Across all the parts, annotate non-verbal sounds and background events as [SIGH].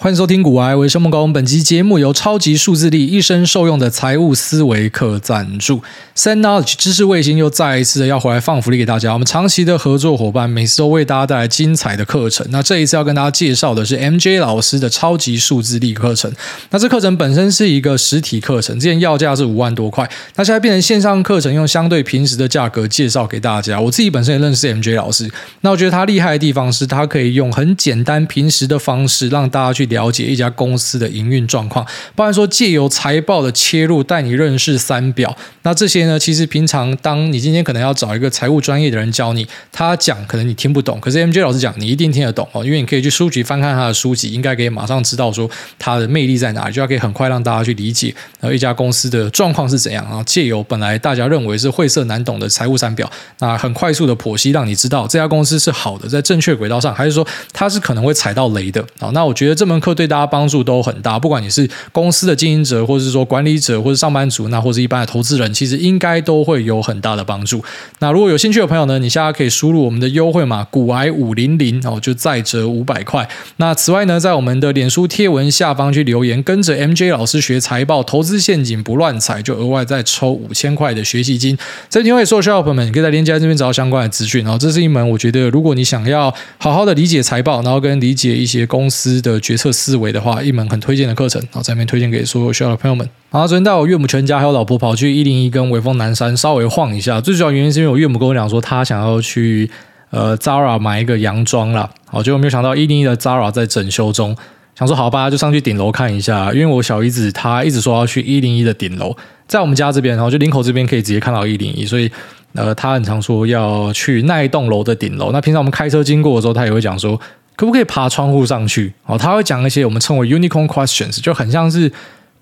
欢迎收听《股癌微生梦工》，本期节目由超级数字力一生受用的财务思维课赞助。Zen Knowledge 知识卫星又再一次的要回来放福利给大家。我们长期的合作伙伴，每次都为大家带来精彩的课程。那这一次要跟大家介绍的是 MJ 老师的超级数字力课程。那这课程本身是一个实体课程，之前要价是五万多块，那现在变成线上课程，用相对平时的价格介绍给大家。我自己本身也认识 MJ 老师，那我觉得他厉害的地方是他可以用很简单平时的方式让大家去。了解一家公司的营运状况，包含说借由财报的切入带你认识三表。那这些呢，其实平常当你今天可能要找一个财务专业的人教你，他讲可能你听不懂，可是 MJ 老师讲你一定听得懂哦，因为你可以去书局翻看他的书籍，应该可以马上知道说他的魅力在哪里，就要可以很快让大家去理解然后一家公司的状况是怎样。然后借由本来大家认为是晦涩难懂的财务三表，那很快速的剖析，让你知道这家公司是好的，在正确轨道上，还是说它是可能会踩到雷的啊？那我觉得这门。课对大家帮助都很大，不管你是公司的经营者，或者是说管理者，或者上班族，那或者一般的投资人，其实应该都会有很大的帮助。那如果有兴趣的朋友呢，你现在可以输入我们的优惠码“股癌五零零”哦，就再折五百块。那此外呢，在我们的脸书贴文下方去留言，跟着 MJ 老师学财报，投资陷阱不乱踩，就额外再抽五千块的学习金。这边会所有需要的朋友们，你可以在链接这边找到相关的资讯。然后这是一门我觉得，如果你想要好好的理解财报，然后跟理解一些公司的决策。思维的话，一门很推荐的课程，好，在这边推荐给所有需要的朋友们。好，昨天带我岳母全家还有老婆跑去一零一跟微风南山稍微晃一下，最主要原因是因为我岳母跟我讲说，她想要去呃 Zara 买一个洋装啦。好，结果没有想到一零一的 Zara 在整修中，想说好吧，就上去顶楼看一下，因为我小姨子她一直说要去一零一的顶楼，在我们家这边，然后就林口这边可以直接看到一零一，所以呃，她很常说要去那一栋楼的顶楼。那平常我们开车经过的时候，她也会讲说。可不可以爬窗户上去？哦，他会讲一些我们称为 unicorn questions，就很像是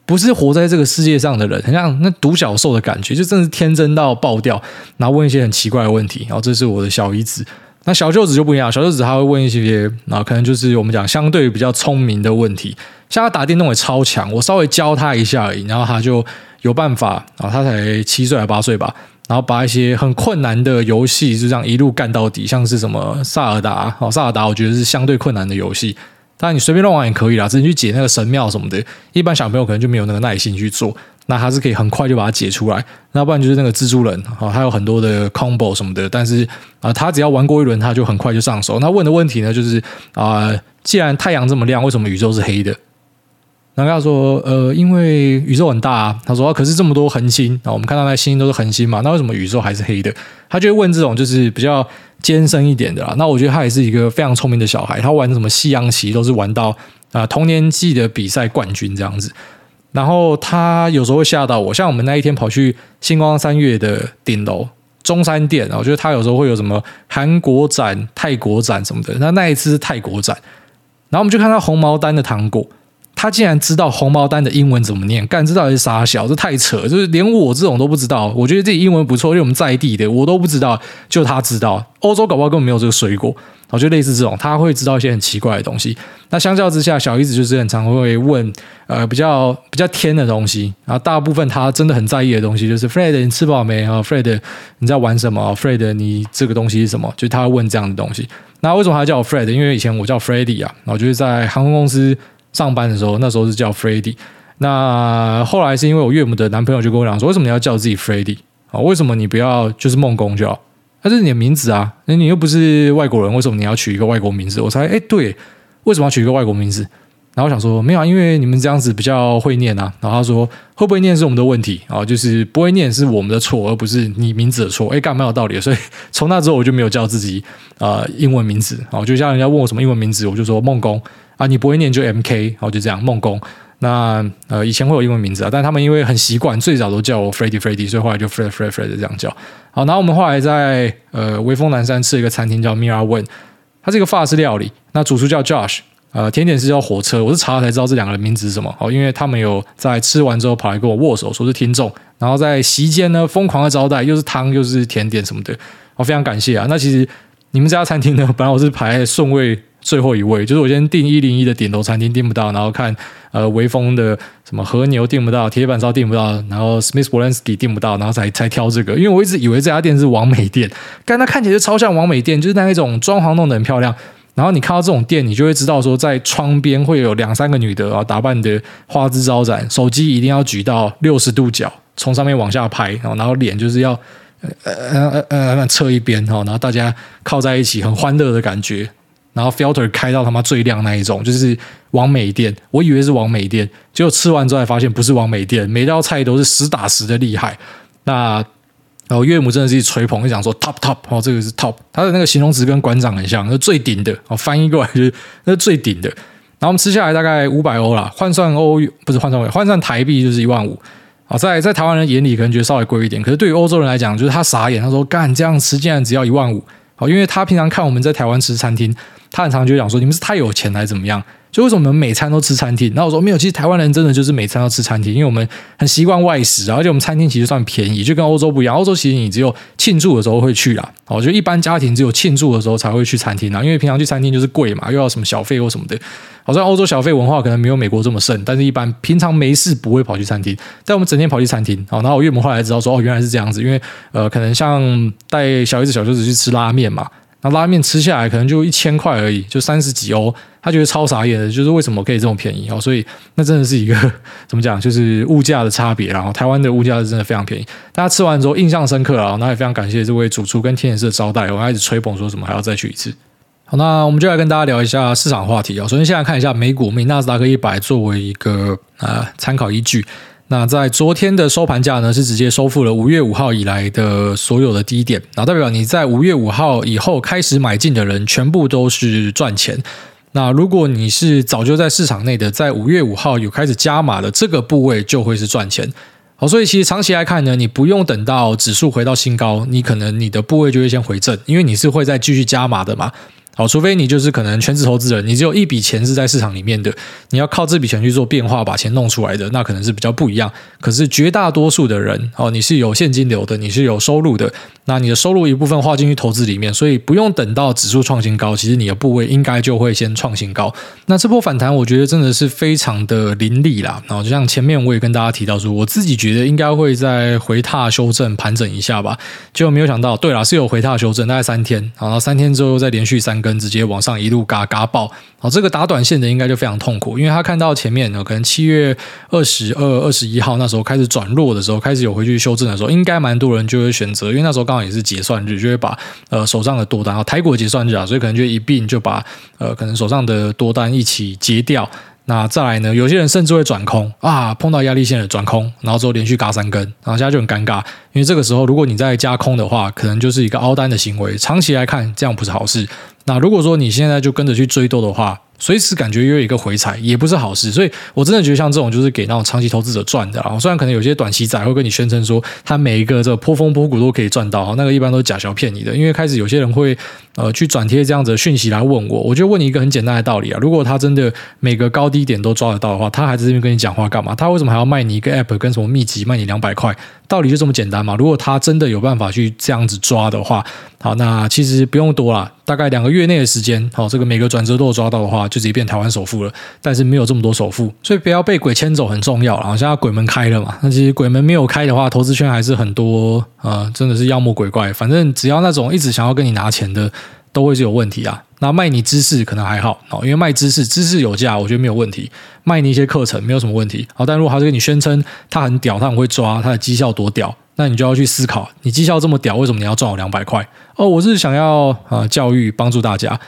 不是活在这个世界上的人，很像那独角兽的感觉，就真的是天真到爆掉，然后问一些很奇怪的问题。然后这是我的小姨子，那小舅子就不一样，小舅子他会问一些，然后可能就是我们讲相对比较聪明的问题，像他打电动也超强，我稍微教他一下而已，然后他就有办法。然后他才七岁还八岁吧。然后把一些很困难的游戏就这样一路干到底，像是什么萨尔达，哦，萨尔达我觉得是相对困难的游戏，当然你随便乱玩也可以啦，直接去解那个神庙什么的，一般小朋友可能就没有那个耐心去做，那他是可以很快就把它解出来，那不然就是那个蜘蛛人，哦，还有很多的 combo 什么的，但是啊，他只要玩过一轮，他就很快就上手。那问的问题呢，就是啊，既然太阳这么亮，为什么宇宙是黑的？然后他说：“呃，因为宇宙很大啊。”他说：“可是这么多恒星啊，我们看到那星星都是恒星嘛，那为什么宇宙还是黑的？”他就会问这种就是比较艰深一点的啦。那我觉得他也是一个非常聪明的小孩，他玩什么西洋棋都是玩到啊、呃、同年纪的比赛冠军这样子。然后他有时候会吓到我，像我们那一天跑去星光三月的顶楼中山店，我觉得他有时候会有什么韩国展、泰国展什么的。那那一次是泰国展，然后我们就看到红毛丹的糖果。他竟然知道红毛丹的英文怎么念，干，知道是傻小？这太扯，就是连我这种都不知道。我觉得自己英文不错，因为我们在地的，我都不知道，就他知道。欧洲搞不好根本没有这个水果，我觉得类似这种，他会知道一些很奇怪的东西。那相较之下，小姨子就是很常会问呃比较比较天的东西，然后大部分他真的很在意的东西就是 Fred，你吃饱没啊？Fred，你在玩什么？Fred，你这个东西是什么？就他会问这样的东西。那为什么他叫我 Fred？因为以前我叫 Freddie 啊，然后就是在航空公司。上班的时候，那时候是叫 Freddy。那后来是因为我岳母的男朋友就跟我讲说：“为什么你要叫自己 Freddy 啊？为什么你不要就是梦工就好？那是你的名字啊，那你又不是外国人，为什么你要取一个外国名字？”我猜，哎，对，为什么要取一个外国名字？然后我想说，没有啊，因为你们这样子比较会念啊。然后他说，会不会念是我们的问题啊，就是不会念是我们的错，而不是你名字的错。哎，干蛮有道理的。所以从那之后我就没有叫自己呃英文名字啊，就像人家问我什么英文名字，我就说梦工。啊，你不会念就 M K，然后，就这样梦工。那呃，以前会有英文名字啊，但他们因为很习惯，最早都叫我 Freddy Freddy，所以后来就 Fred Fred Fred 这样叫。好，然后我们后来在呃微风南山吃一个餐厅叫 Mira Wen，它是一个法式料理，那主厨叫 Josh，呃，甜点是叫火车。我是查了才知道这两个人名字是什么，哦，因为他们有在吃完之后跑来跟我握手，说是听众，然后在席间呢疯狂的招待，又是汤又是甜点什么的，我非常感谢啊。那其实你们这家餐厅呢，本来我是排顺位。最后一位就是我先订一零一的顶楼餐厅订不到，然后看呃微风的什么和牛订不到，铁板烧订不到，然后 Smith Wolensky 订不到，然后才才挑这个，因为我一直以为这家店是王美店，但它看起来就超像王美店，就是那一种装潢弄得很漂亮，然后你看到这种店，你就会知道说，在窗边会有两三个女的啊，打扮的花枝招展，手机一定要举到六十度角，从上面往下拍，然后然后脸就是要呃呃呃侧一边哈，然后大家靠在一起，很欢乐的感觉。然后 filter 开到他妈最亮那一种，就是网美店。我以为是网美店，结果吃完之后才发现不是网美店，每道菜都是实打实的厉害。那。然后岳母真的是一吹捧，就讲说 top top 哦，这个是 top，他的那个形容词跟馆长很像，是最顶的哦。翻译过来就是那是最顶的。然后我们吃下来大概五百欧啦，换算欧不是换算欧，换算台币就是一万五。啊，在在台湾人眼里可能觉得稍微贵一点，可是对于欧洲人来讲，就是他傻眼，他说干这样吃竟然只要一万五。好，因为他平常看我们在台湾吃餐厅，他很常就讲说你们是太有钱还是怎么样。就为什么我们每餐都吃餐厅？然后我说没有，其实台湾人真的就是每餐都吃餐厅，因为我们很习惯外食，而且我们餐厅其实算便宜，就跟欧洲不一样。欧洲其实你只有庆祝的时候会去啦，哦，就一般家庭只有庆祝的时候才会去餐厅啦，因为平常去餐厅就是贵嘛，又要什么小费或什么的。好像欧洲小费文化可能没有美国这么盛，但是一般平常没事不会跑去餐厅，但我们整天跑去餐厅。好，然后我岳母后来知道说哦，原来是这样子，因为呃，可能像带小姨子、小舅子去吃拉面嘛。拉面吃下来可能就一千块而已，就三十几欧，他觉得超傻眼的，就是为什么可以这么便宜哦？所以那真的是一个 [LAUGHS] 怎么讲，就是物价的差别。然后台湾的物价是真的非常便宜，大家吃完之后印象深刻啊，那也非常感谢这位主厨跟天眼社的招待，我开始吹捧说什么还要再去一次。好，那我们就来跟大家聊一下市场话题啊。首先先来看一下美股，以纳斯达克一百作为一个呃参考依据。那在昨天的收盘价呢，是直接收复了五月五号以来的所有的低点，那代表你在五月五号以后开始买进的人，全部都是赚钱。那如果你是早就在市场内的，在五月五号有开始加码的这个部位，就会是赚钱。好，所以其实长期来看呢，你不用等到指数回到新高，你可能你的部位就会先回正，因为你是会再继续加码的嘛。好，除非你就是可能全职投资人，你只有一笔钱是在市场里面的，你要靠这笔钱去做变化，把钱弄出来的，那可能是比较不一样。可是绝大多数的人，哦，你是有现金流的，你是有收入的，那你的收入一部分划进去投资里面，所以不用等到指数创新高，其实你的部位应该就会先创新高。那这波反弹，我觉得真的是非常的凌厉啦。然后就像前面我也跟大家提到说，我自己觉得应该会再回踏修正盘整一下吧，结果没有想到，对啦，是有回踏修正，大概三天，然后三天之后又再连续三。跟直接往上一路嘎嘎爆，好，这个打短线的应该就非常痛苦，因为他看到前面呢，可能七月二十二、二十一号那时候开始转弱的时候，开始有回去修正的时候，应该蛮多人就会选择，因为那时候刚好也是结算日，就会把呃手上的多单，台股结算日啊，所以可能就一并就把呃可能手上的多单一起结掉。那再来呢？有些人甚至会转空啊，碰到压力线的转空，然后之后连续嘎三根，然后现在就很尴尬，因为这个时候如果你再加空的话，可能就是一个凹单的行为，长期来看这样不是好事。那如果说你现在就跟着去追多的话，随时感觉又有一个回踩，也不是好事，所以我真的觉得像这种就是给那种长期投资者赚的啊。虽然可能有些短期仔会跟你宣称说，他每一个这个波峰波谷都可以赚到，那个一般都是假小骗你的。因为开始有些人会呃去转贴这样子的讯息来问我，我就问你一个很简单的道理啊，如果他真的每个高低点都抓得到的话，他还在这边跟你讲话干嘛？他为什么还要卖你一个 app 跟什么秘籍卖你两百块？道理就这么简单嘛？如果他真的有办法去这样子抓的话，好，那其实不用多啦，大概两个月内的时间，好，这个每个转折都有抓到的话，就直接变台湾首富了。但是没有这么多首富，所以不要被鬼牵走很重要。然后现在鬼门开了嘛，那其实鬼门没有开的话，投资圈还是很多啊、呃，真的是妖魔鬼怪。反正只要那种一直想要跟你拿钱的，都会是有问题啊。那卖你知识可能还好，因为卖知识，知识有价，我觉得没有问题。卖你一些课程没有什么问题。好，但如果他是跟你宣称他很屌，他很会抓，他的绩效多屌，那你就要去思考，你绩效这么屌，为什么你要赚我两百块？哦，我是想要呃教育帮助大家。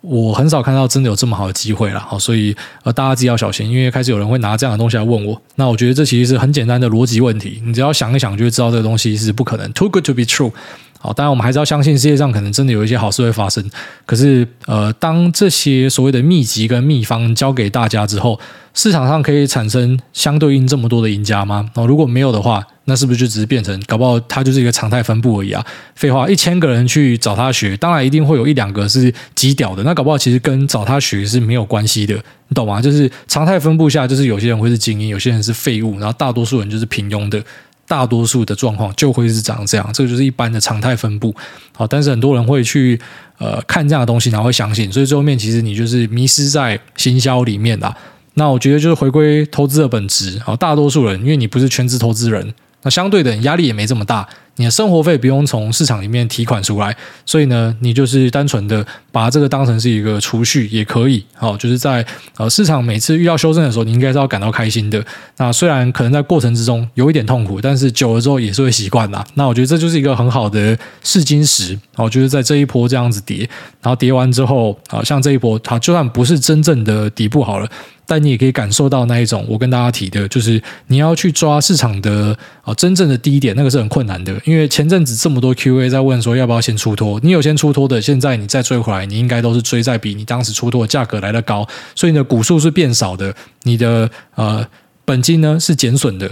我很少看到真的有这么好的机会了，好，所以呃大家自己要小心，因为开始有人会拿这样的东西来问我。那我觉得这其实是很简单的逻辑问题，你只要想一想，就会知道这个东西是不可能，too good to be true。好，当然我们还是要相信世界上可能真的有一些好事会发生。可是，呃，当这些所谓的秘籍跟秘方交给大家之后，市场上可以产生相对应这么多的赢家吗？哦，如果没有的话，那是不是就只是变成搞不好它就是一个常态分布而已啊？废话，一千个人去找他学，当然一定会有一两个是极屌的。那搞不好其实跟找他学是没有关系的，你懂吗？就是常态分布下，就是有些人会是精英，有些人是废物，然后大多数人就是平庸的。大多数的状况就会是长这样，这个就是一般的常态分布。好，但是很多人会去呃看这样的东西，然后会相信，所以最后面其实你就是迷失在行销里面啦。那我觉得就是回归投资的本质。好，大多数人因为你不是全职投资人，那相对的压力也没这么大，你的生活费不用从市场里面提款出来，所以呢，你就是单纯的把这个当成是一个储蓄也可以。好，就是在呃市场每次遇到修正的时候，你应该是要感到开心的。那虽然可能在过程之中有一点痛苦，但是久了之后也是会习惯啦。那我觉得这就是一个很好的试金石。哦，就是在这一波这样子跌，然后跌完之后，啊，像这一波它就算不是真正的底部好了。但你也可以感受到那一种，我跟大家提的，就是你要去抓市场的啊真正的低点，那个是很困难的。因为前阵子这么多 QA 在问说要不要先出脱，你有先出脱的，现在你再追回来，你应该都是追在比你当时出脱的价格来得高，所以你的股数是变少的，你的呃本金呢是减损的。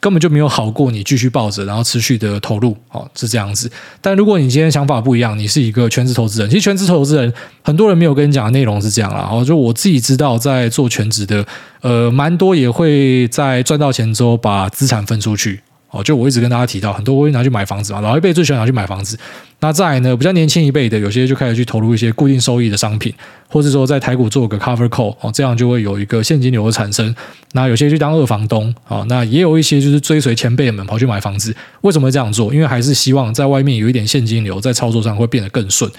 根本就没有好过你继续抱着，然后持续的投入，哦，是这样子。但如果你今天想法不一样，你是一个全职投资人，其实全职投资人很多人没有跟你讲的内容是这样啦。哦，就我自己知道，在做全职的，呃，蛮多也会在赚到钱之后把资产分出去。哦，就我一直跟大家提到，很多会拿去买房子嘛，老一辈最喜欢拿去买房子。那再来呢，比较年轻一辈的，有些就开始去投入一些固定收益的商品，或者说在台股做个 cover call 哦，这样就会有一个现金流的产生。那有些去当二房东啊，那也有一些就是追随前辈们跑去买房子。为什么会这样做？因为还是希望在外面有一点现金流，在操作上会变得更顺。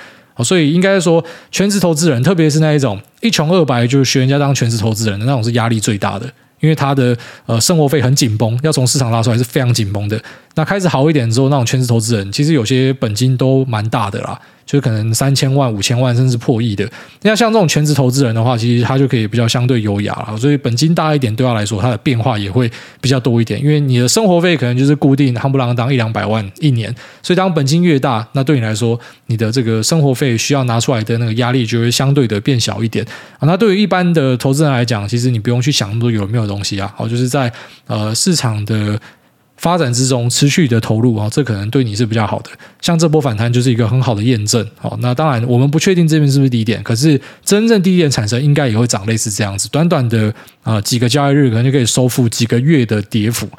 所以应该说，全职投资人，特别是那一种一穷二白就学人家当全职投资人的那种，是压力最大的。因为他的呃生活费很紧绷，要从市场拉出来是非常紧绷的。那开始好一点之后，那种全职投资人其实有些本金都蛮大的啦。就是可能三千万、五千万，甚至破亿的。那像这种全职投资人的话，其实他就可以比较相对优雅了。所以本金大一点，对他来说，他的变化也会比较多一点。因为你的生活费可能就是固定，夯不啷当一两百万一年。所以当本金越大，那对你来说，你的这个生活费需要拿出来的那个压力就会相对的变小一点。啊，那对于一般的投资人来讲，其实你不用去想那么多有没有东西啊。好，就是在呃市场的。发展之中持续的投入啊，这可能对你是比较好的。像这波反弹就是一个很好的验证。好，那当然我们不确定这边是不是低点，可是真正低点产生应该也会长类似这样子，短短的啊几个交易日可能就可以收复几个月的跌幅。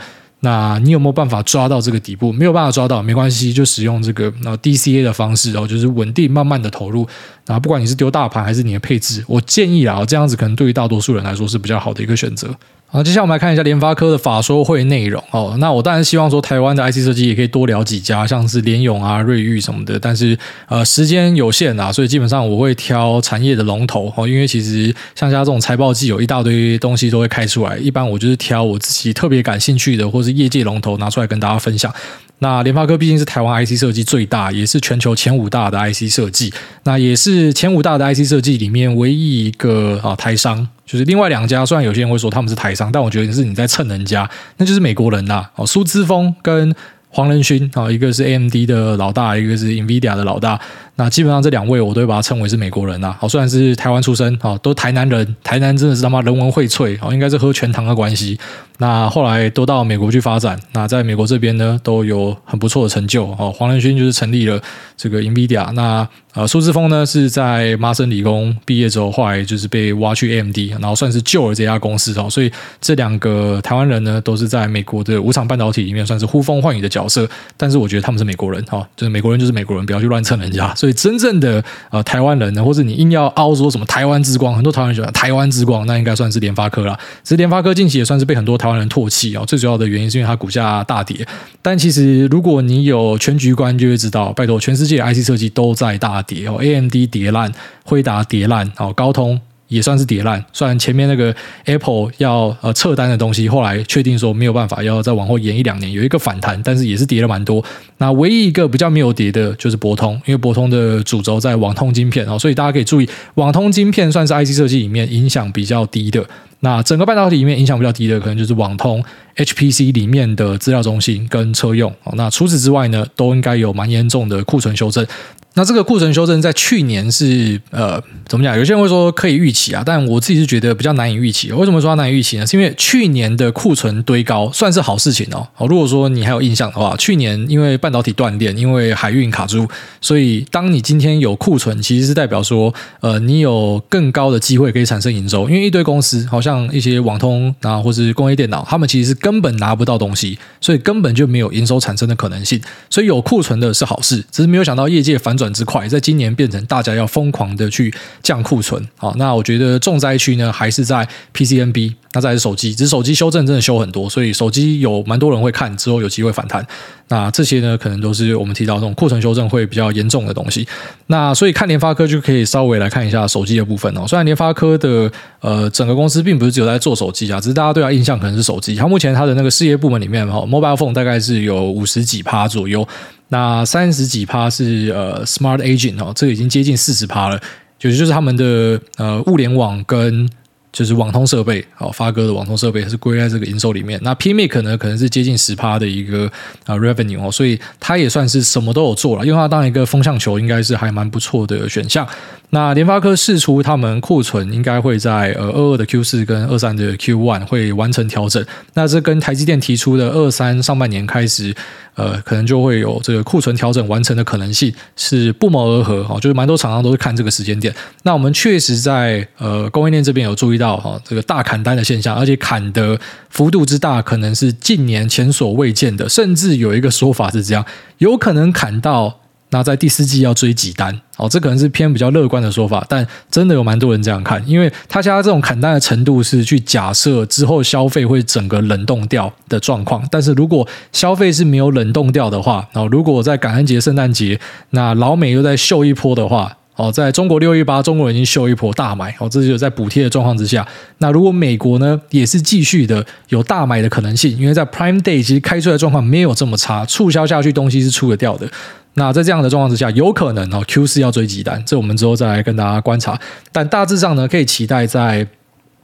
那你有没有办法抓到这个底部？没有办法抓到没关系，就使用这个那 DCA 的方式哦，就是稳定慢慢的投入。那不管你是丢大盘还是你的配置，我建议啊，这样子可能对于大多数人来说是比较好的一个选择。好，接下来我们来看一下联发科的法说会内容哦。那我当然希望说台湾的 IC 设计也可以多聊几家，像是联咏啊、瑞昱什么的。但是呃，时间有限啊，所以基本上我会挑产业的龙头哦。因为其实像家这种财报季有一大堆东西都会开出来，一般我就是挑我自己特别感兴趣的，或是业界龙头拿出来跟大家分享。那联发科毕竟是台湾 IC 设计最大，也是全球前五大的 IC 设计，那也是前五大的 IC 设计里面唯一一个啊台商。就是另外两家，虽然有些人会说他们是台商，但我觉得是你在蹭人家，那就是美国人呐。哦，苏姿丰跟黄仁勋啊，一个是 AMD 的老大，一个是 NVIDIA 的老大。那基本上这两位我都会把他称为是美国人呐。好，虽然是台湾出身，啊，都台南人，台南真的是他妈人文荟萃，啊，应该是喝全糖的关系。那后来都到美国去发展，那在美国这边呢都有很不错的成就。哦，黄仁勋就是成立了这个 NVIDIA，那。呃，苏姿丰呢是在麻省理工毕业之后，后来就是被挖去 AMD，然后算是救了这家公司哦。所以这两个台湾人呢，都是在美国的无厂半导体里面算是呼风唤雨的角色。但是我觉得他们是美国人哈，就是美国人就是美国人，不要去乱蹭人家。所以真正的呃台湾人呢，或者你硬要凹说什么台湾之光，很多台湾人喜欢台湾之光，那应该算是联发科啦。其实联发科近期也算是被很多台湾人唾弃啊。最主要的原因是因为它股价大跌。但其实如果你有全局观，就会知道，拜托，全世界 IC 设计都在大。跌哦，AMD 跌烂，辉达跌烂，哦，高通也算是跌烂。虽然前面那个 Apple 要呃撤单的东西，后来确定说没有办法，要再往后延一两年，有一个反弹，但是也是跌了蛮多。那唯一一个比较没有跌的就是博通，因为博通的主轴在网通晶片哦，所以大家可以注意，网通晶片算是 IC 设计里面影响比较低的。那整个半导体里面影响比较低的，可能就是网通、HPC 里面的资料中心跟车用。那除此之外呢，都应该有蛮严重的库存修正。那这个库存修正在去年是呃怎么讲？有些人会说可以预期啊，但我自己是觉得比较难以预期。为什么说它难以预期呢？是因为去年的库存堆高算是好事情哦。好，如果说你还有印象的话，去年因为半导体断电，因为海运卡住，所以当你今天有库存，其实是代表说呃你有更高的机会可以产生营收。因为一堆公司，好像一些网通啊，或是工业电脑，他们其实是根本拿不到东西，所以根本就没有营收产生的可能性。所以有库存的是好事，只是没有想到业界反。转之快，在今年变成大家要疯狂的去降库存。好，那我觉得重灾区呢还是在 PCNB，那再是手机，只是手机修正真的修很多，所以手机有蛮多人会看，之后有机会反弹。那这些呢，可能都是我们提到这种库存修正会比较严重的东西。那所以看联发科就可以稍微来看一下手机的部分哦。虽然联发科的呃整个公司并不是只有在做手机啊，只是大家对它印象可能是手机。它目前它的那个事业部门里面哈，Mobile Phone 大概是有五十几趴左右。那三十几趴是呃 Smart Agent 哦，这个已经接近四十趴了，就是就是他们的呃物联网跟就是网通设备，好发哥的网通设备是归在这个营收里面。那 PMIC 呢，可能是接近十趴的一个啊 Revenue 哦，所以它也算是什么都有做了，因为它当一个风向球，应该是还蛮不错的选项。那联发科释出他们库存应该会在呃二二的 Q 四跟二三的 Q one 会完成调整，那这跟台积电提出的二三上半年开始。呃，可能就会有这个库存调整完成的可能性是不谋而合哈，就是蛮多厂商都是看这个时间点。那我们确实在呃供应链这边有注意到哈，这个大砍单的现象，而且砍的幅度之大，可能是近年前所未见的，甚至有一个说法是这样，有可能砍到。那在第四季要追几单？哦，这可能是偏比较乐观的说法，但真的有蛮多人这样看，因为他现在这种砍单的程度是去假设之后消费会整个冷冻掉的状况。但是如果消费是没有冷冻掉的话，然后如果在感恩节、圣诞节，那老美又在秀一波的话，哦，在中国六一八，中国人已经秀一波大买，哦，这就是在补贴的状况之下。那如果美国呢，也是继续的有大买的可能性，因为在 Prime Day 其实开出来的状况没有这么差，促销下去东西是出得掉的。那在这样的状况之下，有可能哦，Q 四要追几单，这我们之后再来跟大家观察。但大致上呢，可以期待在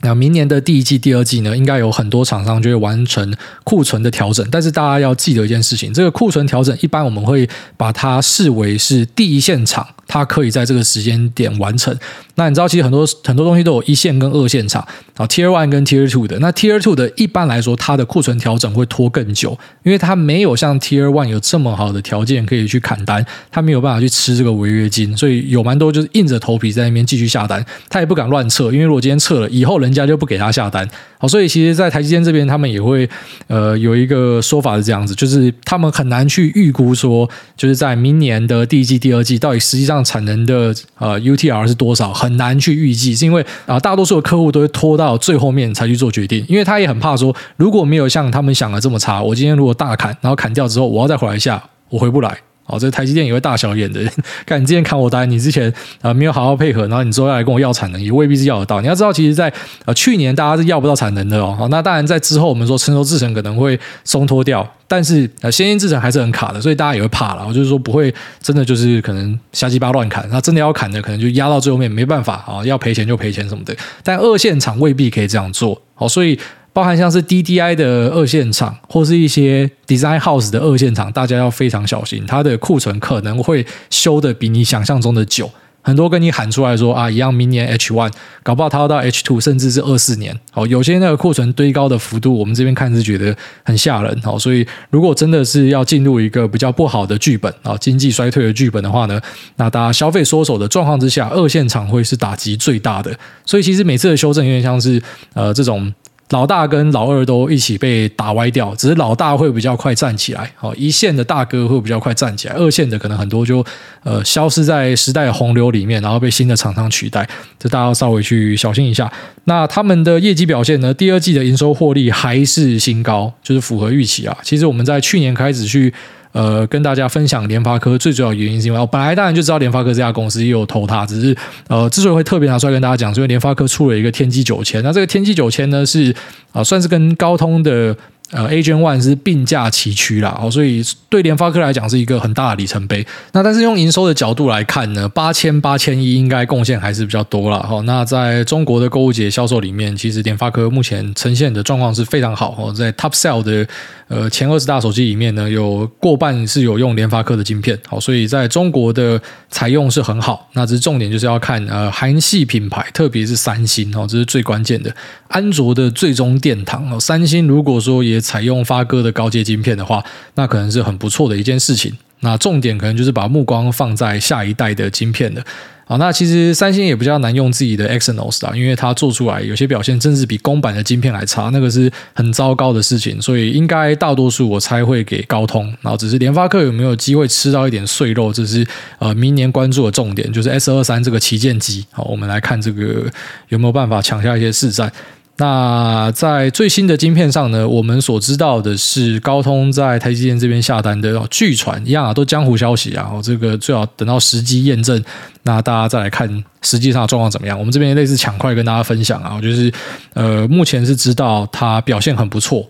那明年的第一季、第二季呢，应该有很多厂商就会完成库存的调整。但是大家要记得一件事情，这个库存调整一般我们会把它视为是第一现场。它可以在这个时间点完成。那你知道，其实很多很多东西都有一线跟二线厂啊，Tier One 跟 Tier Two 的。那 Tier Two 的一般来说，它的库存调整会拖更久，因为它没有像 Tier One 有这么好的条件可以去砍单，它没有办法去吃这个违约金，所以有蛮多就是硬着头皮在那边继续下单，他也不敢乱撤，因为如果今天撤了，以后人家就不给他下单。好，所以其实，在台积电这边，他们也会呃有一个说法是这样子，就是他们很难去预估说，就是在明年的第一季、第二季，到底实际上产能的呃 UTR 是多少，很难去预计，是因为啊，大多数的客户都会拖到最后面才去做决定，因为他也很怕说，如果没有像他们想的这么差，我今天如果大砍，然后砍掉之后，我要再回来一下，我回不来。哦，这台积电也会大小眼的。[LAUGHS] 看你之前砍我单，你之前啊、没有好好配合，然后你之后要来跟我要产能，也未必是要得到。你要知道，其实在，在呃去年大家是要不到产能的哦。好，那当然在之后，我们说成熟制程可能会松脱掉，但是呃先进制程还是很卡的，所以大家也会怕了。我就是说不会真的就是可能瞎鸡巴乱砍，那真的要砍的可能就压到最后面，没办法啊，要赔钱就赔钱什么的。但二线厂未必可以这样做。好，所以。包含像是 DDI 的二线厂，或是一些 Design House 的二线厂，大家要非常小心，它的库存可能会修得比你想象中的久。很多跟你喊出来说啊，一样明年 H one，搞不好它要到 H two，甚至是二四年。好，有些那个库存堆高的幅度，我们这边看是觉得很吓人。好，所以如果真的是要进入一个比较不好的剧本啊，经济衰退的剧本的话呢，那大家消费缩手的状况之下，二线厂会是打击最大的。所以其实每次的修正有点像是呃这种。老大跟老二都一起被打歪掉，只是老大会比较快站起来，好，一线的大哥会比较快站起来，二线的可能很多就呃消失在时代洪流里面，然后被新的厂商取代，这大家要稍微去小心一下。那他们的业绩表现呢？第二季的营收获利还是新高，就是符合预期啊。其实我们在去年开始去。呃，跟大家分享联发科最主要原因是因为我本来当然就知道联发科这家公司也有投它，只是呃，之所以会特别拿出来跟大家讲，是因为联发科出了一个天玑九千，那这个天玑九千呢是啊、算是跟高通的。呃 A Gen One 是并驾齐驱啦，哦，所以对联发科来讲是一个很大的里程碑。那但是用营收的角度来看呢，八千八千一应该贡献还是比较多啦。哈。那在中国的购物节销售里面，其实联发科目前呈现的状况是非常好哦，在 Top Sell 的呃前二十大手机里面呢，有过半是有用联发科的晶片，好，所以在中国的采用是很好。那只是重点就是要看呃韩系品牌，特别是三星哦，这是最关键的。安卓的最终殿堂哦，三星如果说也采用发哥的高阶晶片的话，那可能是很不错的一件事情。那重点可能就是把目光放在下一代的晶片的。好，那其实三星也比较难用自己的 Exynos 啊，因为它做出来有些表现，甚至比公版的晶片还差，那个是很糟糕的事情。所以应该大多数我猜会给高通，然后只是联发科有没有机会吃到一点碎肉，这是呃明年关注的重点，就是 S 二三这个旗舰机。好，我们来看这个有没有办法抢下一些市占。那在最新的晶片上呢，我们所知道的是，高通在台积电这边下单的，据传一样啊，都江湖消息啊，我这个最好等到实机验证，那大家再来看实际上状况怎么样。我们这边类似抢快跟大家分享啊，我就是呃，目前是知道它表现很不错。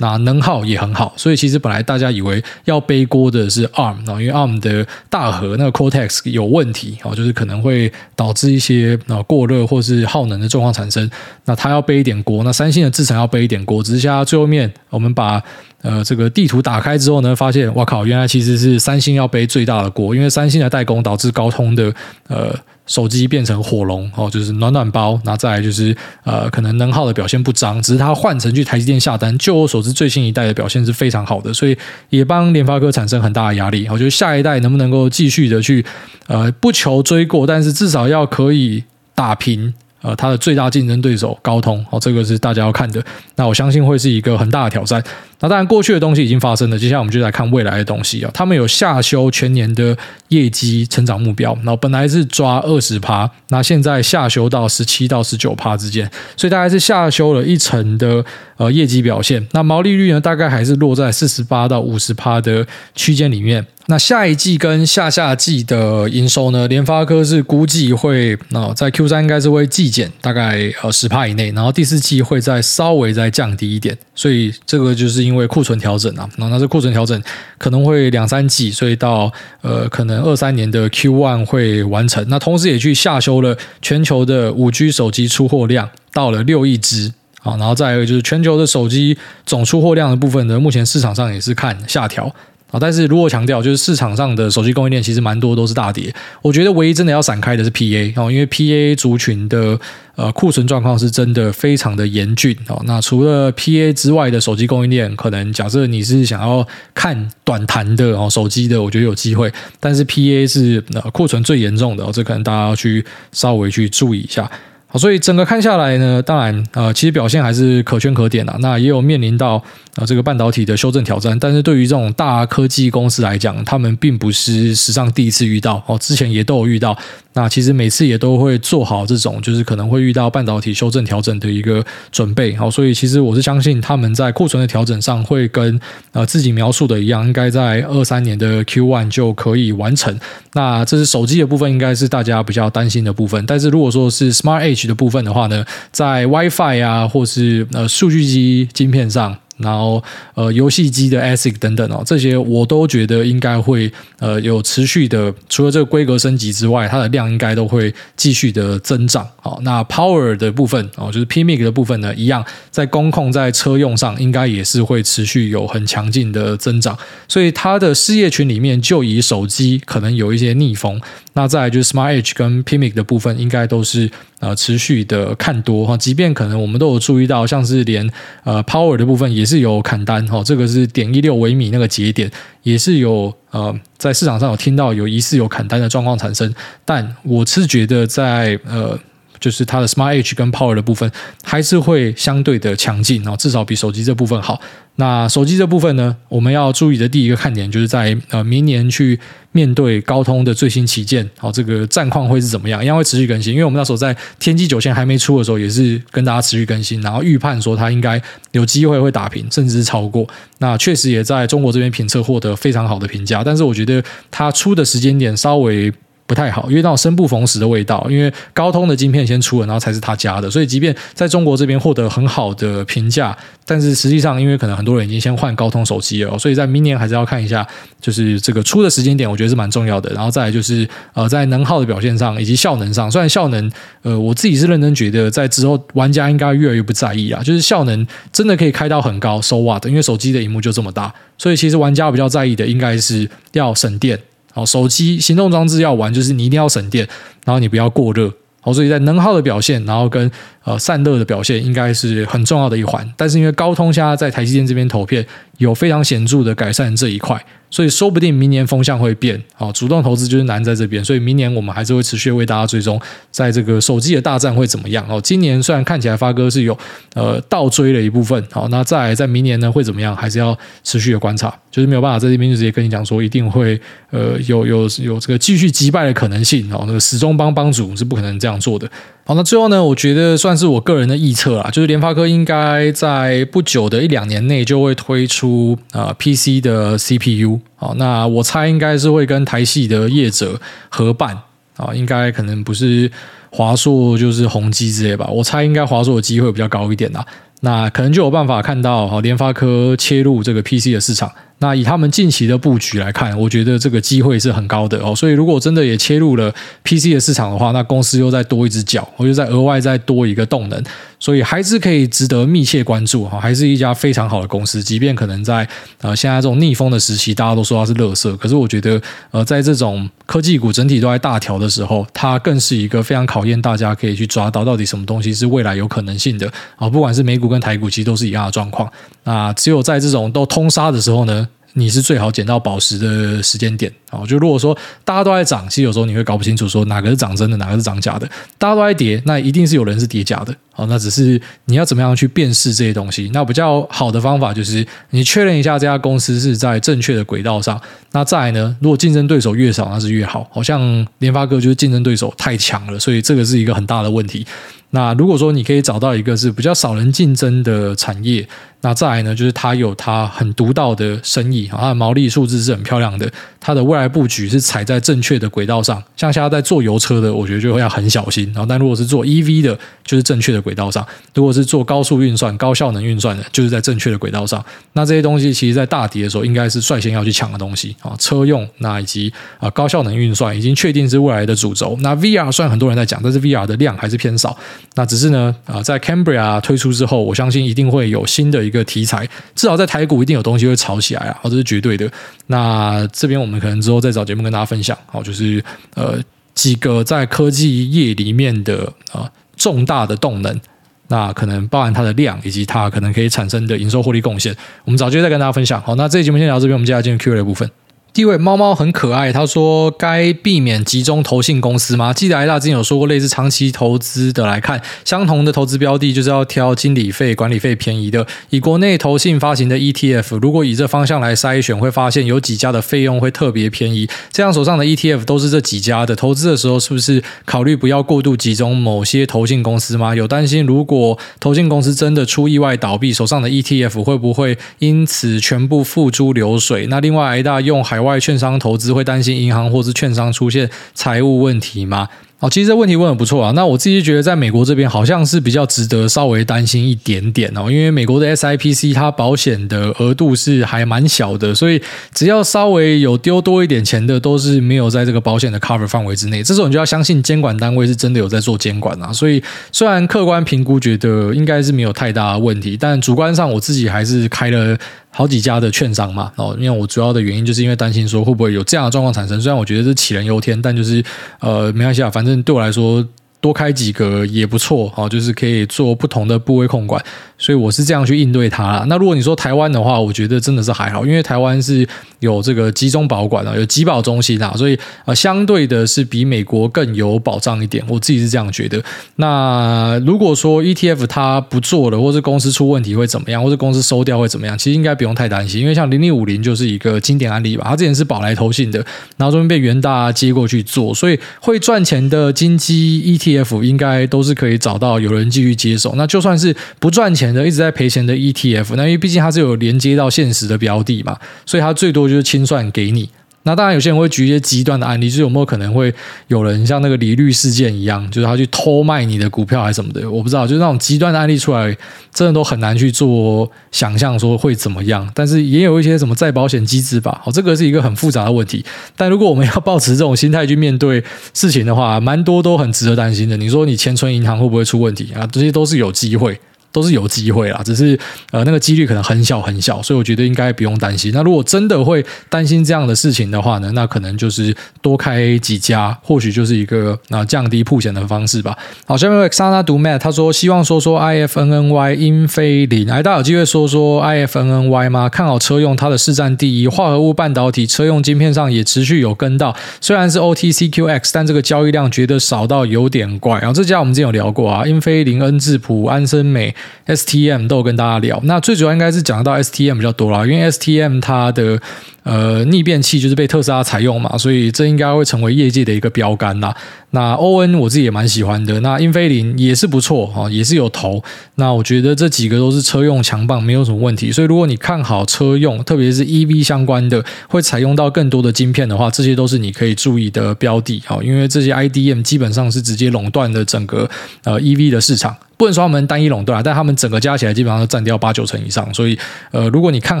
那能耗也很好，所以其实本来大家以为要背锅的是 ARM 啊，因为 ARM 的大核那个 Cortex 有问题啊，就是可能会导致一些啊过热或是耗能的状况产生。那它要背一点锅，那三星的制程要背一点锅。只是现在最后面我们把呃这个地图打开之后呢，发现哇靠，原来其实是三星要背最大的锅，因为三星的代工导致高通的呃。手机变成火龙哦，就是暖暖包，那再来就是呃，可能能耗的表现不彰，只是它换成去台积电下单，就我所知最新一代的表现是非常好的，所以也帮联发科产生很大的压力。我觉得下一代能不能够继续的去呃，不求追过，但是至少要可以打平。呃，它的最大竞争对手高通，哦，这个是大家要看的。那我相信会是一个很大的挑战。那当然，过去的东西已经发生了，接下来我们就来看未来的东西啊。他们有下修全年的业绩成长目标，然后本来是抓二十趴，那现在下修到十七到十九趴之间，所以大概是下修了一成的呃业绩表现。那毛利率呢，大概还是落在四十八到五十趴的区间里面。那下一季跟下下季的营收呢？联发科是估计会，那在 Q 三应该是会季减大概呃十趴以内，然后第四季会再稍微再降低一点，所以这个就是因因为库存调整啊，那那这库存调整可能会两三季，所以到呃可能二三年的 Q one 会完成。那同时也去下修了全球的五 G 手机出货量到了六亿只啊，然后再一个就是全球的手机总出货量的部分呢，目前市场上也是看下调。啊，但是如果强调，就是市场上的手机供应链其实蛮多都是大跌。我觉得唯一真的要闪开的是 PA 哦，因为 PA 族群的呃库存状况是真的非常的严峻哦。那除了 PA 之外的手机供应链，可能假设你是想要看短弹的哦手机的，我觉得有机会。但是 PA 是呃库存最严重的哦，这可能大家要去稍微去注意一下。好，所以整个看下来呢，当然呃其实表现还是可圈可点的。那也有面临到。呃，这个半导体的修正挑战，但是对于这种大科技公司来讲，他们并不是史上第一次遇到哦，之前也都有遇到。那其实每次也都会做好这种，就是可能会遇到半导体修正调整的一个准备。好，所以其实我是相信他们在库存的调整上会跟呃自己描述的一样，应该在二三年的 Q one 就可以完成。那这是手机的部分，应该是大家比较担心的部分。但是如果说是 Smart Edge 的部分的话呢，在 WiFi 啊，或是呃数据机晶片上。然后，呃，游戏机的 ASIC 等等哦，这些我都觉得应该会呃有持续的，除了这个规格升级之外，它的量应该都会继续的增长。好，那 Power 的部分哦，就是 PMIC 的部分呢，一样在工控在车用上，应该也是会持续有很强劲的增长。所以它的事业群里面，就以手机可能有一些逆风。那再来就是 Smart Edge 跟 Pimic 的部分，应该都是呃持续的看多哈。即便可能我们都有注意到，像是连呃 Power 的部分也是有砍单哈。这个是点一六微米那个节点，也是有呃在市场上有听到有疑似有砍单的状况产生。但我是觉得在呃。就是它的 Smart Edge 跟 Power 的部分还是会相对的强劲，然后至少比手机这部分好。那手机这部分呢，我们要注意的第一个看点就是在呃明年去面对高通的最新旗舰，好，这个战况会是怎么样？一样会持续更新，因为我们那时候在天玑九千还没出的时候，也是跟大家持续更新，然后预判说它应该有机会会打平，甚至是超过。那确实也在中国这边评测获得非常好的评价，但是我觉得它出的时间点稍微。不太好，因为那种生不逢时的味道。因为高通的晶片先出了，然后才是他家的，所以即便在中国这边获得很好的评价，但是实际上，因为可能很多人已经先换高通手机了，所以在明年还是要看一下，就是这个出的时间点，我觉得是蛮重要的。然后再来就是呃，在能耗的表现上以及效能上，虽然效能呃，我自己是认真觉得，在之后玩家应该越来越不在意啊，就是效能真的可以开到很高，so what？因为手机的荧幕就这么大，所以其实玩家比较在意的应该是要省电。好，手机行动装置要玩，就是你一定要省电，然后你不要过热。好，所以在能耗的表现，然后跟呃散热的表现应该是很重要的一环。但是因为高通现在在台积电这边投片有非常显著的改善这一块。所以说不定明年风向会变，好，主动投资就是难在这边。所以明年我们还是会持续为大家追踪，在这个手机的大战会怎么样？哦，今年虽然看起来发哥是有呃倒追的一部分，好，那再来在明年呢会怎么样？还是要持续的观察，就是没有办法在这边就直接跟你讲说一定会呃有有有这个继续击败的可能性哦，那个始终帮帮主是不可能这样做的。好，那最后呢，我觉得算是我个人的预测啦，就是联发科应该在不久的一两年内就会推出啊 PC 的 CPU。好，那我猜应该是会跟台系的业者合办啊，应该可能不是华硕就是宏基之类吧。我猜应该华硕的机会比较高一点啦。那可能就有办法看到好联发科切入这个 PC 的市场。那以他们近期的布局来看，我觉得这个机会是很高的哦。所以如果真的也切入了 PC 的市场的话，那公司又再多一只脚，我就再额外再多一个动能，所以还是可以值得密切关注哈。还是一家非常好的公司，即便可能在呃现在这种逆风的时期，大家都说它是垃圾，可是我觉得呃在这种科技股整体都在大调的时候，它更是一个非常考验大家可以去抓到到底什么东西是未来有可能性的啊。不管是美股跟台股，其实都是一样的状况。那只有在这种都通杀的时候呢，你是最好捡到宝石的时间点啊！就如果说大家都在涨，其实有时候你会搞不清楚说哪个是涨真的，哪个是涨假的。大家都在跌，那一定是有人是跌假的。好，那只是你要怎么样去辨识这些东西？那比较好的方法就是你确认一下这家公司是在正确的轨道上。那再来呢，如果竞争对手越少，那是越好。好像联发科就是竞争对手太强了，所以这个是一个很大的问题。那如果说你可以找到一个是比较少人竞争的产业。那再来呢，就是它有它很独到的生意，它的毛利数字是很漂亮的，它的未来布局是踩在正确的轨道上。像现在在做油车的，我觉得就会要很小心。然后，但如果是做 EV 的，就是正确的轨道上；如果是做高速运算、高效能运算的，就是在正确的轨道上。那这些东西，其实在大跌的时候，应该是率先要去抢的东西啊。车用那以及啊高效能运算，已经确定是未来的主轴。那 VR 虽然很多人在讲，但是 VR 的量还是偏少。那只是呢啊，在 Cambria 推出之后，我相信一定会有新的一个题材，至少在台股一定有东西会炒起来啊，这是绝对的。那这边我们可能之后再找节目跟大家分享，好，就是呃几个在科技业里面的啊重大的动能，那可能包含它的量以及它可能可以产生的营收获利贡献，我们找机会再跟大家分享。好，那这期节目先聊到这边，我们接下来进入 Q&A 的部分。第一位猫猫很可爱，他说：“该避免集中投信公司吗？”记得艾大之前有说过，类似长期投资的来看，相同的投资标的就是要挑经理费、管理费便宜的。以国内投信发行的 ETF，如果以这方向来筛选，会发现有几家的费用会特别便宜。这样手上的 ETF 都是这几家的，投资的时候是不是考虑不要过度集中某些投信公司吗？有担心如果投信公司真的出意外倒闭，手上的 ETF 会不会因此全部付诸流水？那另外艾大用海外券商投资会担心银行或是券商出现财务问题吗？哦，其实这问题问的不错啊。那我自己觉得，在美国这边好像是比较值得稍微担心一点点哦，因为美国的 SIPC 它保险的额度是还蛮小的，所以只要稍微有丢多一点钱的，都是没有在这个保险的 cover 范围之内。这时候你就要相信监管单位是真的有在做监管啊。所以虽然客观评估觉得应该是没有太大的问题，但主观上我自己还是开了好几家的券商嘛。哦，因为我主要的原因就是因为担心说会不会有这样的状况产生。虽然我觉得是杞人忧天，但就是呃没关系啊，反正。对我来说，多开几个也不错，哦，就是可以做不同的部位控管。所以我是这样去应对它啦。那如果你说台湾的话，我觉得真的是还好，因为台湾是有这个集中保管的，有集保中心啊，所以呃相对的是比美国更有保障一点。我自己是这样觉得。那如果说 ETF 它不做了，或是公司出问题会怎么样，或是公司收掉会怎么样？其实应该不用太担心，因为像零零五零就是一个经典案例吧。它之前是宝来投信的，然后中间被元大接过去做，所以会赚钱的金鸡 ETF E F 应该都是可以找到有人继续接手。那就算是不赚钱的。一直在赔钱的 ETF，那因为毕竟它是有连接到现实的标的嘛，所以它最多就是清算给你。那当然，有些人会举一些极端的案例，就是有没有可能会有人像那个李律事件一样，就是他去偷卖你的股票还是什么的，我不知道。就是那种极端的案例出来，真的都很难去做想象说会怎么样。但是也有一些什么再保险机制吧，哦，这个是一个很复杂的问题。但如果我们要抱持这种心态去面对事情的话，蛮多都很值得担心的。你说你钱存银行会不会出问题啊？这些都是有机会。都是有机会啦，只是呃那个几率可能很小很小，所以我觉得应该不用担心。那如果真的会担心这样的事情的话呢，那可能就是多开几家，或许就是一个那、降低铺险的方式吧。好，下面有 Xana 读 Mat 他说希望说说 IFNNY 英飞凌，哎，大家有机会说说 IFNNY 吗？看好车用，它的市占第一，化合物半导体车用晶片上也持续有跟到，虽然是 OTCQX，但这个交易量觉得少到有点怪。然后这家我们之前有聊过啊，英飞凌、恩智浦、安森美。STM 都有跟大家聊，那最主要应该是讲到 STM 比较多啦，因为 STM 它的呃逆变器就是被特斯拉采用嘛，所以这应该会成为业界的一个标杆啦。那 ON 我自己也蛮喜欢的，那英飞凌也是不错哈，也是有投。那我觉得这几个都是车用强棒，没有什么问题。所以如果你看好车用，特别是 EV 相关的，会采用到更多的晶片的话，这些都是你可以注意的标的哈，因为这些 IDM 基本上是直接垄断了整个呃 EV 的市场。不能说他们单一垄断，但他们整个加起来基本上都占掉八九成以上。所以，呃，如果你看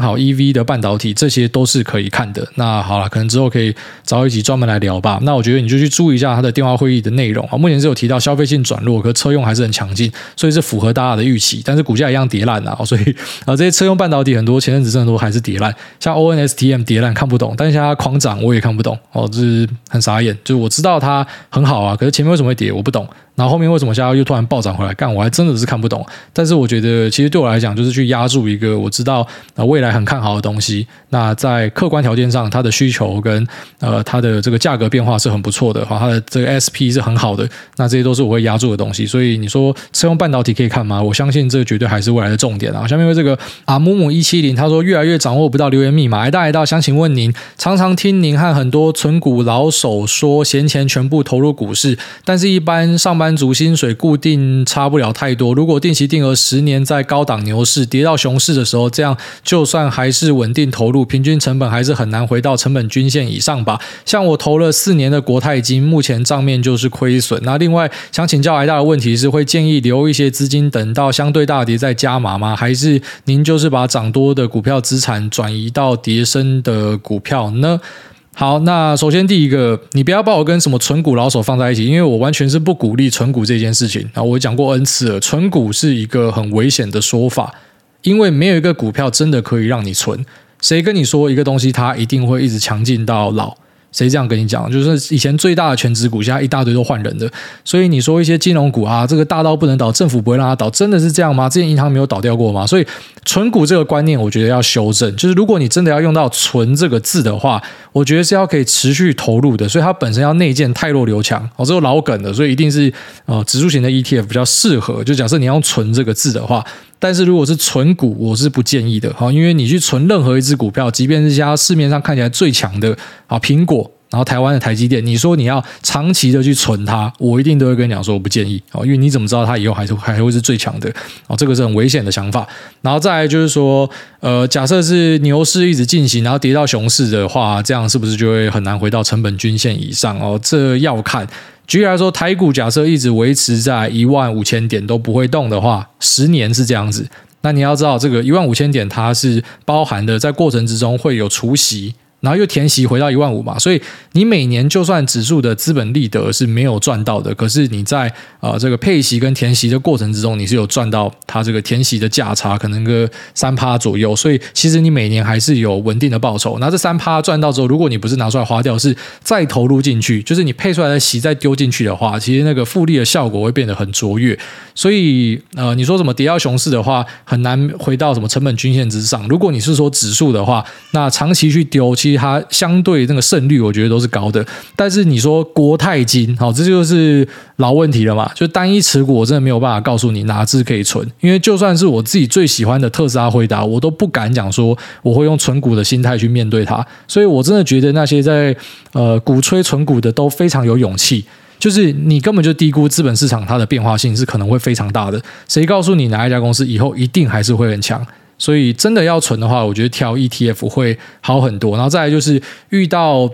好 EV 的半导体，这些都是可以看的。那好了，可能之后可以找一集专门来聊吧。那我觉得你就去注意一下他的电话会议的内容啊。目前是有提到消费性转弱，可车用还是很强劲，所以是符合大家的预期。但是股价一样跌烂啊。所以啊，这些车用半导体很多前阵子真的都还是跌烂，像 ONSTM 跌烂看不懂，但是现在它狂涨我也看不懂哦，就是很傻眼。就是我知道它很好啊，可是前面为什么会跌我不懂。然后后面为什么现在又突然暴涨回来？干，我还真的是看不懂。但是我觉得，其实对我来讲，就是去压住一个我知道啊未来很看好的东西。那在客观条件上，它的需求跟呃它的这个价格变化是很不错的哈，它的这个 SP 是很好的。那这些都是我会压住的东西。所以你说车用半导体可以看吗？我相信这个绝对还是未来的重点啊。下面为这个啊木木一七零，他说越来越掌握不到留言密码。哎大哎大，想请问您，常常听您和很多存股老手说闲钱全部投入股市，但是一般上班。班族薪水固定差不了太太多，如果定期定额十年在高档牛市跌到熊市的时候，这样就算还是稳定投入，平均成本还是很难回到成本均线以上吧？像我投了四年的国泰金，目前账面就是亏损。那另外想请教挨大的问题是，会建议留一些资金等到相对大跌再加码吗？还是您就是把涨多的股票资产转移到跌深的股票呢？好，那首先第一个，你不要把我跟什么存股老手放在一起，因为我完全是不鼓励存股这件事情啊。我讲过 N 次了，存股是一个很危险的说法，因为没有一个股票真的可以让你存。谁跟你说一个东西它一定会一直强劲到老？谁这样跟你讲？就是以前最大的全值股，现在一大堆都换人的。所以你说一些金融股啊，这个大到不能倒，政府不会让它倒，真的是这样吗？之前银行没有倒掉过吗？所以存股这个观念，我觉得要修正。就是如果你真的要用到“存”这个字的话，我觉得是要可以持续投入的。所以它本身要内建太弱留强哦，这个老梗的，所以一定是呃指数型的 ETF 比较适合。就假设你要用“存”这个字的话。但是如果是存股，我是不建议的哈，因为你去存任何一只股票，即便是家市面上看起来最强的啊苹果，然后台湾的台积电，你说你要长期的去存它，我一定都会跟你讲说我不建议啊，因为你怎么知道它以后还是还会是最强的啊？这个是很危险的想法。然后再来就是说，呃，假设是牛市一直进行，然后跌到熊市的话，这样是不是就会很难回到成本均线以上哦？这要看。举例来说，台股假设一直维持在一万五千点都不会动的话，十年是这样子。那你要知道，这个一万五千点它是包含的，在过程之中会有除息。然后又填息回到一万五嘛，所以你每年就算指数的资本利得是没有赚到的，可是你在呃这个配息跟填息的过程之中，你是有赚到它这个填息的价差，可能个三趴左右，所以其实你每年还是有稳定的报酬。那这三趴赚到之后，如果你不是拿出来花掉，是再投入进去，就是你配出来的息再丢进去的话，其实那个复利的效果会变得很卓越。所以呃，你说什么跌到熊市的话，很难回到什么成本均线之上。如果你是说指数的话，那长期去丢，其实它相对那个胜率，我觉得都是高的。但是你说国泰金，好，这就是老问题了嘛？就单一持股，我真的没有办法告诉你哪只可以存，因为就算是我自己最喜欢的特斯拉、回答，我都不敢讲说我会用存股的心态去面对它。所以我真的觉得那些在呃鼓吹存股的都非常有勇气。就是你根本就低估资本市场它的变化性是可能会非常大的。谁告诉你哪一家公司以后一定还是会很强？所以真的要存的话，我觉得挑 ETF 会好很多。然后再来就是遇到。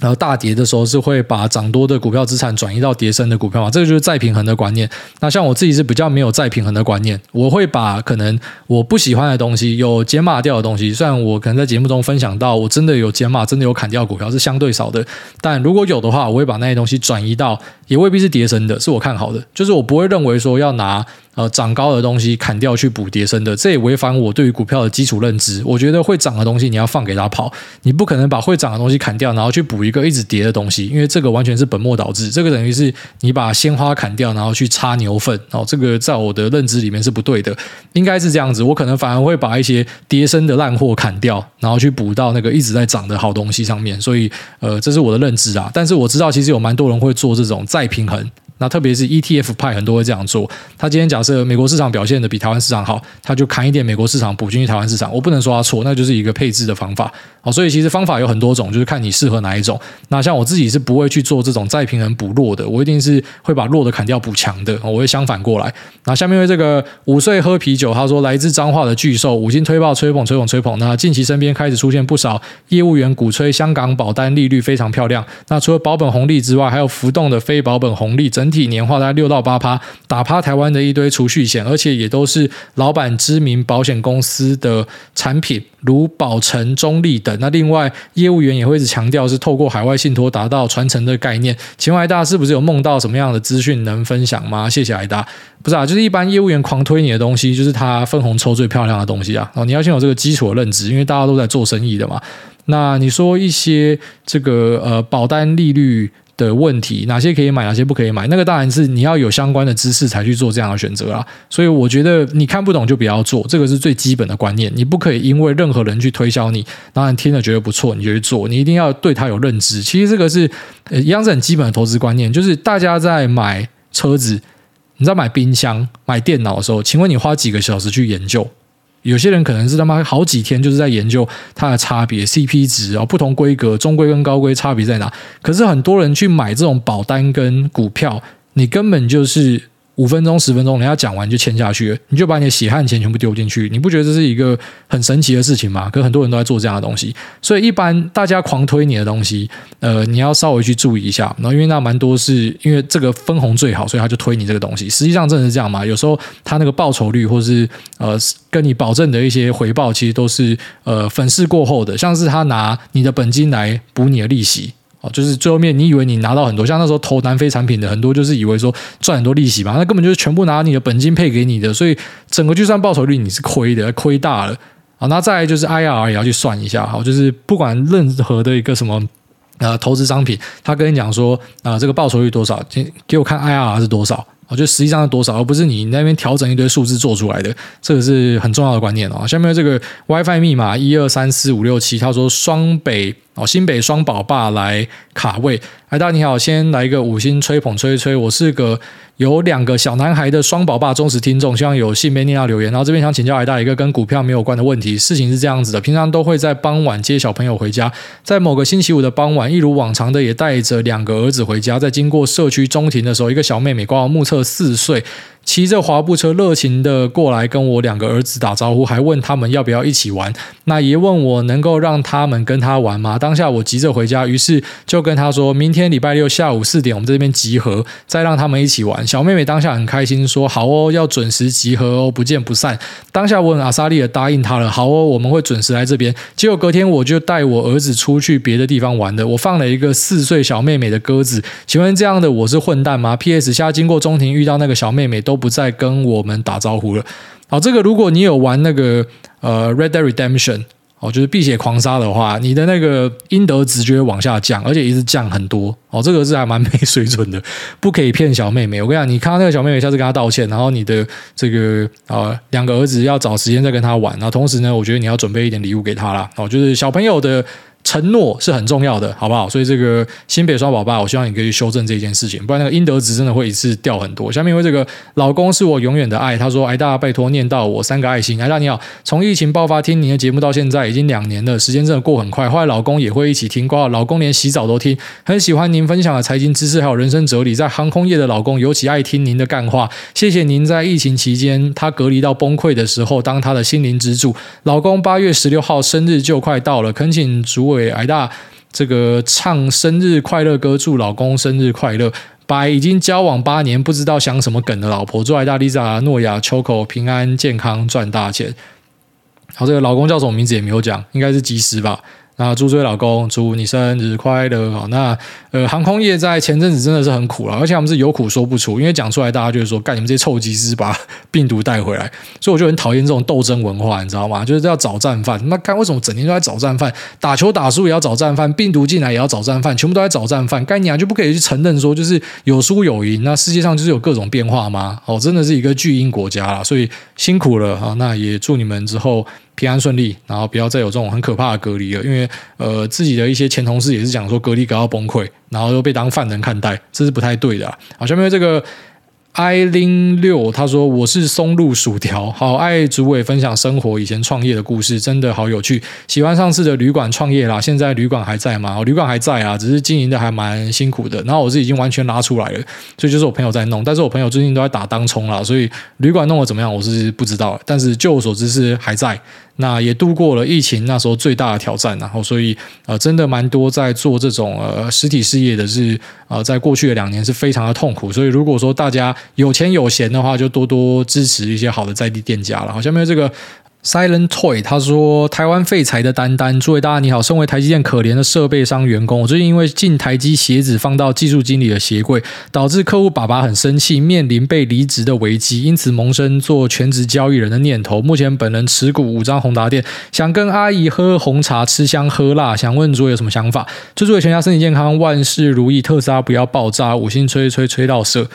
然后大跌的时候是会把涨多的股票资产转移到跌升的股票嘛，这个就是再平衡的观念。那像我自己是比较没有再平衡的观念，我会把可能我不喜欢的东西有减码掉的东西，虽然我可能在节目中分享到我真的有减码，真的有砍掉股票是相对少的，但如果有的话，我会把那些东西转移到也未必是跌升的，是我看好的，就是我不会认为说要拿。呃涨高的东西砍掉去补跌升的，这也违反我对于股票的基础认知。我觉得会涨的东西你要放给它跑，你不可能把会涨的东西砍掉，然后去补一个一直跌的东西，因为这个完全是本末倒置。这个等于是你把鲜花砍掉，然后去插牛粪哦，这个在我的认知里面是不对的，应该是这样子。我可能反而会把一些跌升的烂货砍掉，然后去补到那个一直在涨的好东西上面。所以，呃，这是我的认知啊。但是我知道，其实有蛮多人会做这种再平衡。那特别是 ETF 派很多会这样做。他今天假设美国市场表现的比台湾市场好，他就砍一点美国市场补进去台湾市场。我不能说他错，那就是一个配置的方法。好，所以其实方法有很多种，就是看你适合哪一种。那像我自己是不会去做这种再平衡补弱的，我一定是会把弱的砍掉补强的。我会相反过来。那下面为这个五岁喝啤酒，他说来自彰化的巨兽五星推爆吹捧吹捧吹捧。那近期身边开始出现不少业务员鼓吹香港保单利率非常漂亮。那除了保本红利之外，还有浮动的非保本红利，整整体年化大概六到八趴，打趴台湾的一堆储蓄险，而且也都是老板知名保险公司的产品，如保诚、中立等。那另外业务员也会一直强调是透过海外信托达到传承的概念。请问癌大是不是有梦到什么样的资讯能分享吗？谢谢艾大。不是啊，就是一般业务员狂推你的东西，就是他分红抽最漂亮的东西啊。哦，你要先有这个基础的认知，因为大家都在做生意的嘛。那你说一些这个呃保单利率的问题，哪些可以买，哪些不可以买？那个当然是你要有相关的知识才去做这样的选择啦。所以我觉得你看不懂就不要做，这个是最基本的观念。你不可以因为任何人去推销你，当然听了觉得不错，你就去做。你一定要对他有认知。其实这个是呃一样是很基本的投资观念，就是大家在买车子、你在买冰箱、买电脑的时候，请问你花几个小时去研究？有些人可能是他妈好几天就是在研究它的差别，CP 值啊，不同规格，中规跟高规差别在哪？可是很多人去买这种保单跟股票，你根本就是。五分钟、十分钟，人家讲完就签下去，你就把你的血汗钱全部丢进去，你不觉得这是一个很神奇的事情吗？可很多人都在做这样的东西，所以一般大家狂推你的东西，呃，你要稍微去注意一下。然后因为那蛮多是因为这个分红最好，所以他就推你这个东西。实际上真的是这样吗？有时候他那个报酬率，或是呃跟你保证的一些回报，其实都是呃粉饰过后的，像是他拿你的本金来补你的利息。哦，就是最后面你以为你拿到很多，像那时候投南非产品的很多，就是以为说赚很多利息嘛，那根本就是全部拿你的本金配给你的，所以整个就算报酬率你是亏的，亏大了啊。那再来就是 IRR 也要去算一下，好，就是不管任何的一个什么呃投资商品，他跟你讲说啊、这个报酬率多少，给给我看 IRR 是多少。我觉得实际上是多少，而不是你那边调整一堆数字做出来的，这个是很重要的观念哦。下面这个 WiFi 密码一二三四五六七，他说双北哦，新北双宝爸来卡位。癌大你好，先来一个五星吹捧吹一吹，我是个。有两个小男孩的双宝爸忠实听众，希望有幸被念到留言。然后这边想请教癌大一个跟股票没有关的问题。事情是这样子的，平常都会在傍晚接小朋友回家，在某个星期五的傍晚，一如往常的也带着两个儿子回家，在经过社区中庭的时候，一个小妹妹，刚好目测四岁。骑着滑步车热情的过来跟我两个儿子打招呼，还问他们要不要一起玩。那爷问我能够让他们跟他玩吗？当下我急着回家，于是就跟他说明天礼拜六下午四点我们在这边集合，再让他们一起玩。小妹妹当下很开心，说好哦，要准时集合哦，不见不散。当下我很阿莎利的答应他了，好哦，我们会准时来这边。结果隔天我就带我儿子出去别的地方玩的，我放了一个四岁小妹妹的鸽子。请问这样的我是混蛋吗？P.S. 下经过中庭遇到那个小妹妹都。不再跟我们打招呼了。好，这个如果你有玩那个呃《Red Dead Redemption》哦，就是《碧血狂杀》的话，你的那个阴德值就会往下降，而且一直降很多哦。这个是还蛮没水准的，[LAUGHS] 不可以骗小妹妹。我跟你讲，你看到那个小妹妹，下次跟她道歉，然后你的这个呃两个儿子要找时间再跟她玩。然后同时呢，我觉得你要准备一点礼物给她啦。哦，就是小朋友的。承诺是很重要的，好不好？所以这个新北双宝爸，我希望你可以修正这件事情，不然那个阴德值真的会一次掉很多。下面为这个老公是我永远的爱，他说：“哎大家拜托念到我三个爱心。”哎大你好，从疫情爆发听您的节。目到现在已经两年了，时间真的过很快。后来老公也会一起听，挂老公连洗澡都听，很喜欢您分享的财经知识还有人生哲理。在航空业的老公尤其爱听您的干话，谢谢您在疫情期间他隔离到崩溃的时候当他的心灵支柱。老公八月十六号生日就快到了，恳请主委癌大这个唱生日快乐歌，祝老公生日快乐。把已经交往八年不知道想什么梗的老婆，祝艾大、Lisa、诺亚、秋口平安健康赚大钱。好，这个老公叫什么名字也没有讲，应该是吉时吧？那祝这位老公，祝你生日快乐。那呃，航空业在前阵子真的是很苦了，而且我们是有苦说不出，因为讲出来大家就是说，干你们这些臭鸡是把病毒带回来，所以我就很讨厌这种斗争文化，你知道吗？就是要找战犯。那看为什么整天都在找战犯？打球打输也要找战犯，病毒进来也要找战犯，全部都在找战犯。干你啊，就不可以去承认说，就是有输有赢？那世界上就是有各种变化吗？哦，真的是一个巨婴国家了，所以辛苦了啊。那也祝你们之后。平安顺利，然后不要再有这种很可怕的隔离了，因为呃，自己的一些前同事也是讲说隔离搞到崩溃，然后又被当犯人看待，这是不太对的啊。好，下面这个。i 零六他说，我是松露薯条，好爱主委分享生活以前创业的故事，真的好有趣。喜欢上次的旅馆创业啦，现在旅馆还在吗？旅馆还在啊，只是经营的还蛮辛苦的。然后我是已经完全拉出来了，所以就是我朋友在弄，但是我朋友最近都在打当冲啦，所以旅馆弄得怎么样，我是不知道。但是就我所知是还在。那也度过了疫情那时候最大的挑战，然后所以呃，真的蛮多在做这种呃实体事业的是呃，在过去的两年是非常的痛苦，所以如果说大家有钱有闲的话，就多多支持一些好的在地店家了。好，下面这个。Silent Toy，他说：“台湾废材的丹丹，诸位大家你好，身为台积电可怜的设备商员工，我最近因为进台积鞋子放到技术经理的鞋柜，导致客户爸爸很生气，面临被离职的危机，因此萌生做全职交易人的念头。目前本人持股五张宏达店，想跟阿姨喝红茶，吃香喝辣，想问诸位有什么想法？祝诸位全家身体健康，万事如意，特斯拉不要爆炸，五星吹吹吹到射。”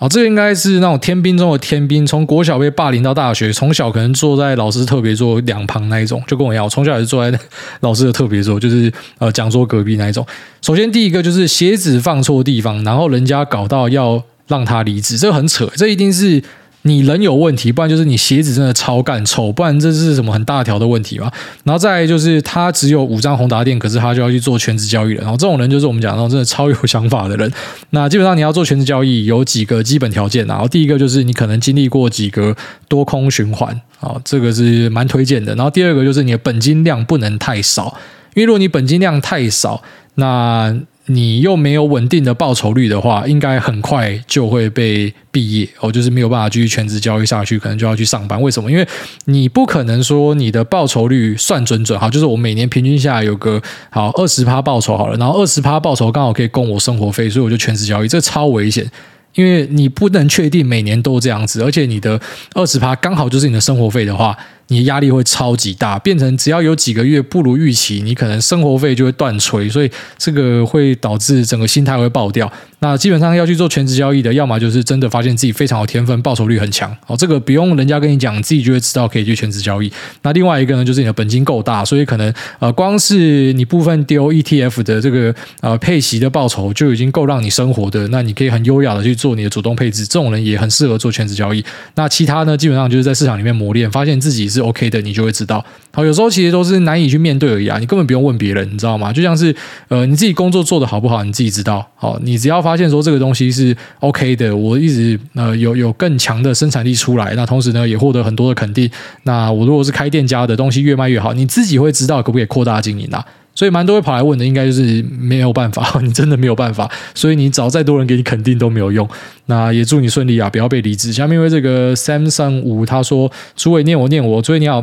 哦，这个应该是那种天兵中的天兵，从国小被霸凌到大学，从小可能坐在老师特别座两旁那一种，就跟我一样，我从小也是坐在老师的特别座，就是呃讲桌隔壁那一种。首先第一个就是鞋子放错地方，然后人家搞到要让他离职，这个很扯，这一定是。你人有问题，不然就是你鞋子真的超干臭，不然这是什么很大条的问题吧？然后再就是他只有五张宏达店，可是他就要去做全职交易了。然后这种人就是我们讲到真的超有想法的人。那基本上你要做全职交易，有几个基本条件。然后第一个就是你可能经历过几个多空循环啊，这个是蛮推荐的。然后第二个就是你的本金量不能太少，因为如果你本金量太少，那你又没有稳定的报酬率的话，应该很快就会被毕业哦，就是没有办法继续全职交易下去，可能就要去上班。为什么？因为你不可能说你的报酬率算准准，好，就是我每年平均下来有个好二十趴报酬好了，然后二十趴报酬刚好可以供我生活费，所以我就全职交易，这超危险。因为你不能确定每年都这样子，而且你的二十趴刚好就是你的生活费的话，你的压力会超级大，变成只要有几个月不如预期，你可能生活费就会断炊，所以这个会导致整个心态会爆掉。那基本上要去做全职交易的，要么就是真的发现自己非常有天分，报酬率很强，哦，这个不用人家跟你讲，自己就会知道可以去全职交易。那另外一个呢，就是你的本金够大，所以可能呃，光是你部分丢 ETF 的这个呃配息的报酬就已经够让你生活的，那你可以很优雅的去做你的主动配置，这种人也很适合做全职交易。那其他呢，基本上就是在市场里面磨练，发现自己是 OK 的，你就会知道。好，有时候其实都是难以去面对而已啊，你根本不用问别人，你知道吗？就像是呃，你自己工作做得好不好，你自己知道。好，你只要发现说这个东西是 OK 的，我一直呃有有更强的生产力出来，那同时呢也获得很多的肯定。那我如果是开店家的东西越卖越好，你自己会知道可不可以扩大经营啊？所以蛮多会跑来问的，应该就是没有办法，[LAUGHS] 你真的没有办法，所以你找再多人给你肯定都没有用。那也祝你顺利啊，不要被离职。下面因为这个 Samsung 五他说：“诸位念我念我，诸位你好。”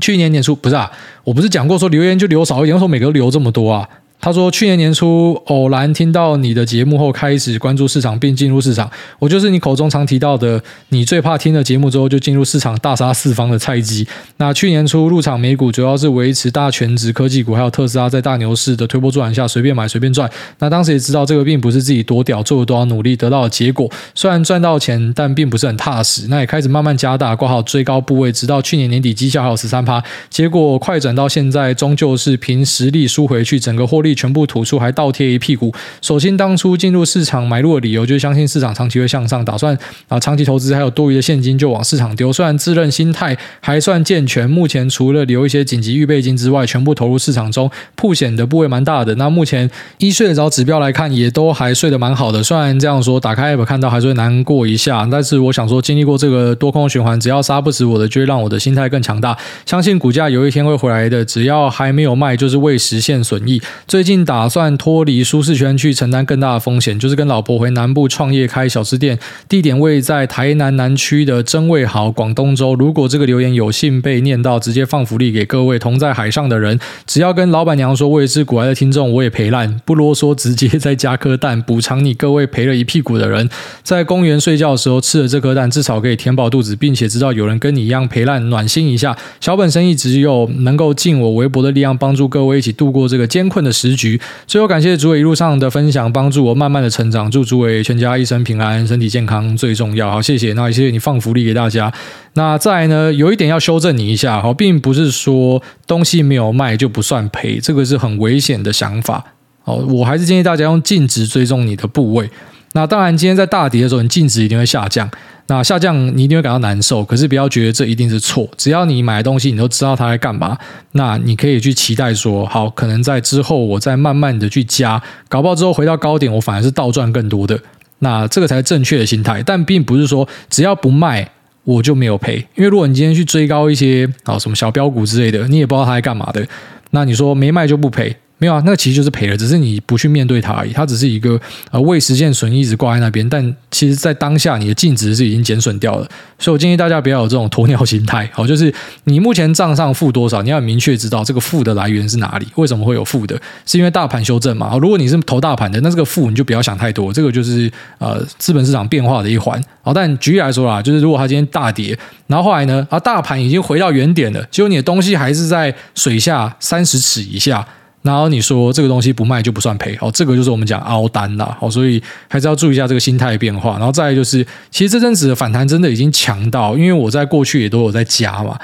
去年年初不是啊，我不是讲过说留言就留少一点，为什么每个都留这么多啊？他说：“去年年初偶然听到你的节目后，开始关注市场并进入市场。我就是你口中常提到的，你最怕听了节目之后就进入市场大杀四方的菜鸡。那去年初入场美股，主要是维持大权值科技股，还有特斯拉在大牛市的推波助澜下随便买随便赚。那当时也知道这个并不是自己多屌，做了多少努力得到的结果。虽然赚到钱，但并不是很踏实。那也开始慢慢加大挂号追高部位，直到去年年底绩效还有十三趴。结果快转到现在，终究是凭实力输回去，整个获利。”全部吐出，还倒贴一屁股。首先，当初进入市场买入的理由就是相信市场长期会向上，打算啊长期投资，还有多余的现金就往市场丢。虽然自认心态还算健全，目前除了留一些紧急预备金之外，全部投入市场中，铺险的部位蛮大的。那目前依睡得着指标来看，也都还睡得蛮好的。虽然这样说，打开 App 看到还是会难过一下，但是我想说，经历过这个多空循环，只要杀不死我的，就会让我的心态更强大。相信股价有一天会回来的，只要还没有卖，就是未实现损益。最近打算脱离舒适圈去承担更大的风险，就是跟老婆回南部创业开小吃店，地点位在台南南区的真味好广东粥。如果这个留言有幸被念到，直接放福利给各位同在海上的人，只要跟老板娘说我也是古来的听众，我也赔烂，不啰嗦，直接再加颗蛋补偿你各位赔了一屁股的人。在公园睡觉的时候吃了这颗蛋，至少可以填饱肚子，并且知道有人跟你一样赔烂，暖心一下。小本生意只有能够尽我微薄的力量帮助各位一起度过这个艰困的时局。最后感谢诸位一路上的分享，帮助我慢慢的成长。祝诸位全家一生平安，身体健康最重要。好，谢谢。那也谢谢你放福利给大家。那再来呢，有一点要修正你一下，好，并不是说东西没有卖就不算赔，这个是很危险的想法。好，我还是建议大家用净值追踪你的部位。那当然，今天在大跌的时候，你净值一定会下降。那下降你一定会感到难受，可是不要觉得这一定是错。只要你买的东西你都知道它在干嘛，那你可以去期待说，好，可能在之后我再慢慢的去加，搞不好之后回到高点，我反而是倒赚更多的。那这个才是正确的心态，但并不是说只要不卖我就没有赔。因为如果你今天去追高一些啊什么小标股之类的，你也不知道它在干嘛的，那你说没卖就不赔。没有啊，那个其实就是赔了，只是你不去面对它而已。它只是一个呃未实现损益一直挂在那边，但其实在当下你的净值是已经减损掉了。所以我建议大家不要有这种鸵鸟心态，好，就是你目前账上负多少，你要明确知道这个负的来源是哪里，为什么会有负的，是因为大盘修正嘛？如果你是投大盘的，那这个负你就不要想太多，这个就是呃资本市场变化的一环。好，但举例来说啦，就是如果它今天大跌，然后后来呢，啊大盘已经回到原点了，结果你的东西还是在水下三十尺以下。然后你说这个东西不卖就不算赔，好，这个就是我们讲凹单啦，好，所以还是要注意一下这个心态变化。然后再来就是，其实这阵子的反弹真的已经强到，因为我在过去也都有在加嘛，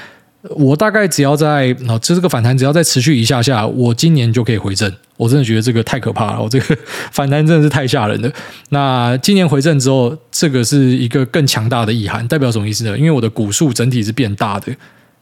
我大概只要在，哦，这这个反弹只要再持续一下下，我今年就可以回正。我真的觉得这个太可怕了，我这个反弹真的是太吓人了。那今年回正之后，这个是一个更强大的意涵，代表什么意思呢？因为我的股数整体是变大的，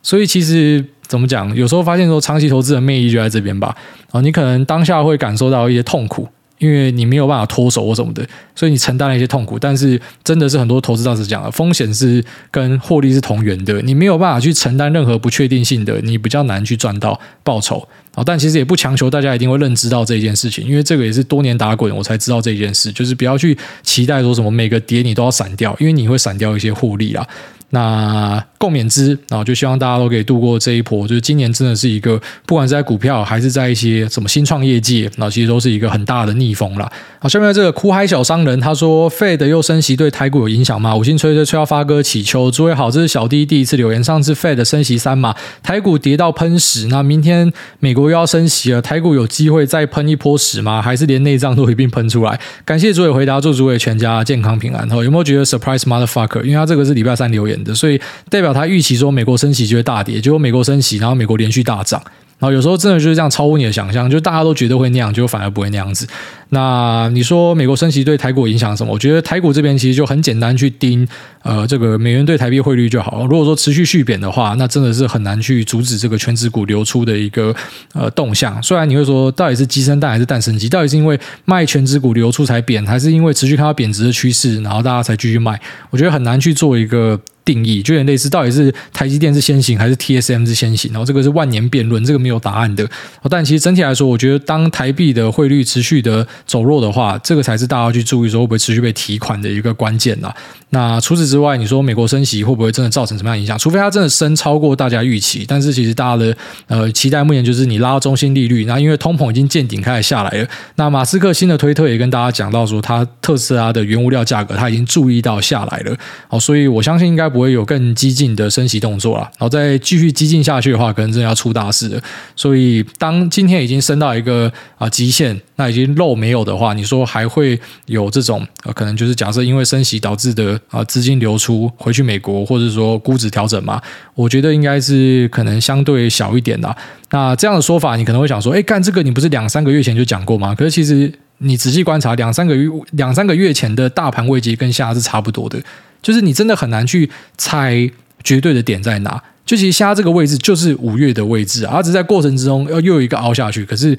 所以其实。怎么讲？有时候发现说，长期投资的魅力就在这边吧。啊，你可能当下会感受到一些痛苦，因为你没有办法脱手或什么的，所以你承担了一些痛苦。但是真的是很多投资大师讲的，风险是跟获利是同源的。你没有办法去承担任何不确定性的，你比较难去赚到报酬。啊，但其实也不强求大家一定会认知到这件事情，因为这个也是多年打滚我才知道这件事，就是不要去期待说什么每个跌你都要闪掉，因为你会闪掉一些获利啊。那共勉之，然后就希望大家都可以度过这一波。就是今年真的是一个，不管是在股票还是在一些什么新创业界，那其实都是一个很大的逆风了。好，下面这个苦海小商人他说，Fed 又升息对台股有影响吗？五星吹吹吹到发哥祈求，诸位好，这是小弟第一次留言。上次 Fed 升息三嘛，台股跌到喷屎。那明天美国又要升息了，台股有机会再喷一波屎吗？还是连内脏都一并喷出来？感谢诸位回答，祝诸位全家健康平安。好，有没有觉得 surprise motherfucker？因为他这个是礼拜三留言的，所以代表他预期说美国升息就会大跌，结果美国升息，然后美国连续大涨。然后有时候真的就是这样超乎你的想象，就大家都觉得会那样，结果反而不会那样子。那你说美国升息对台股影响什么？我觉得台股这边其实就很简单，去盯呃这个美元对台币汇率就好了。如果说持续续贬的话，那真的是很难去阻止这个权值股流出的一个呃动向。虽然你会说到底是鸡生蛋还是蛋生鸡？到底是因为卖权值股流出才贬，还是因为持续看到贬值的趋势，然后大家才继续卖？我觉得很难去做一个。定义就有点类似，到底是台积电是先行还是 TSM 是先行？然后这个是万年辩论，这个没有答案的。但其实整体来说，我觉得当台币的汇率持续的走弱的话，这个才是大家要去注意说会不会持续被提款的一个关键呐。那除此之外，你说美国升息会不会真的造成什么样影响？除非它真的升超过大家预期，但是其实大家的呃期待目前就是你拉中心利率，那因为通膨已经见顶开始下来了。那马斯克新的推特也跟大家讲到说，他特斯拉的原物料价格他已经注意到下来了。好，所以我相信应该不。会有更激进的升息动作了，然后再继续激进下去的话，可能真的要出大事了。所以，当今天已经升到一个啊极限，那已经肉没有的话，你说还会有这种可能就是假设因为升息导致的啊资金流出回去美国，或者说估值调整嘛？我觉得应该是可能相对小一点的。那这样的说法，你可能会想说，哎，干这个你不是两三个月前就讲过吗？可是其实你仔细观察，两三个月两三个月前的大盘位阶跟现在是差不多的。就是你真的很难去猜绝对的点在哪，就其实虾这个位置就是五月的位置，而只在过程之中要又有一个凹下去，可是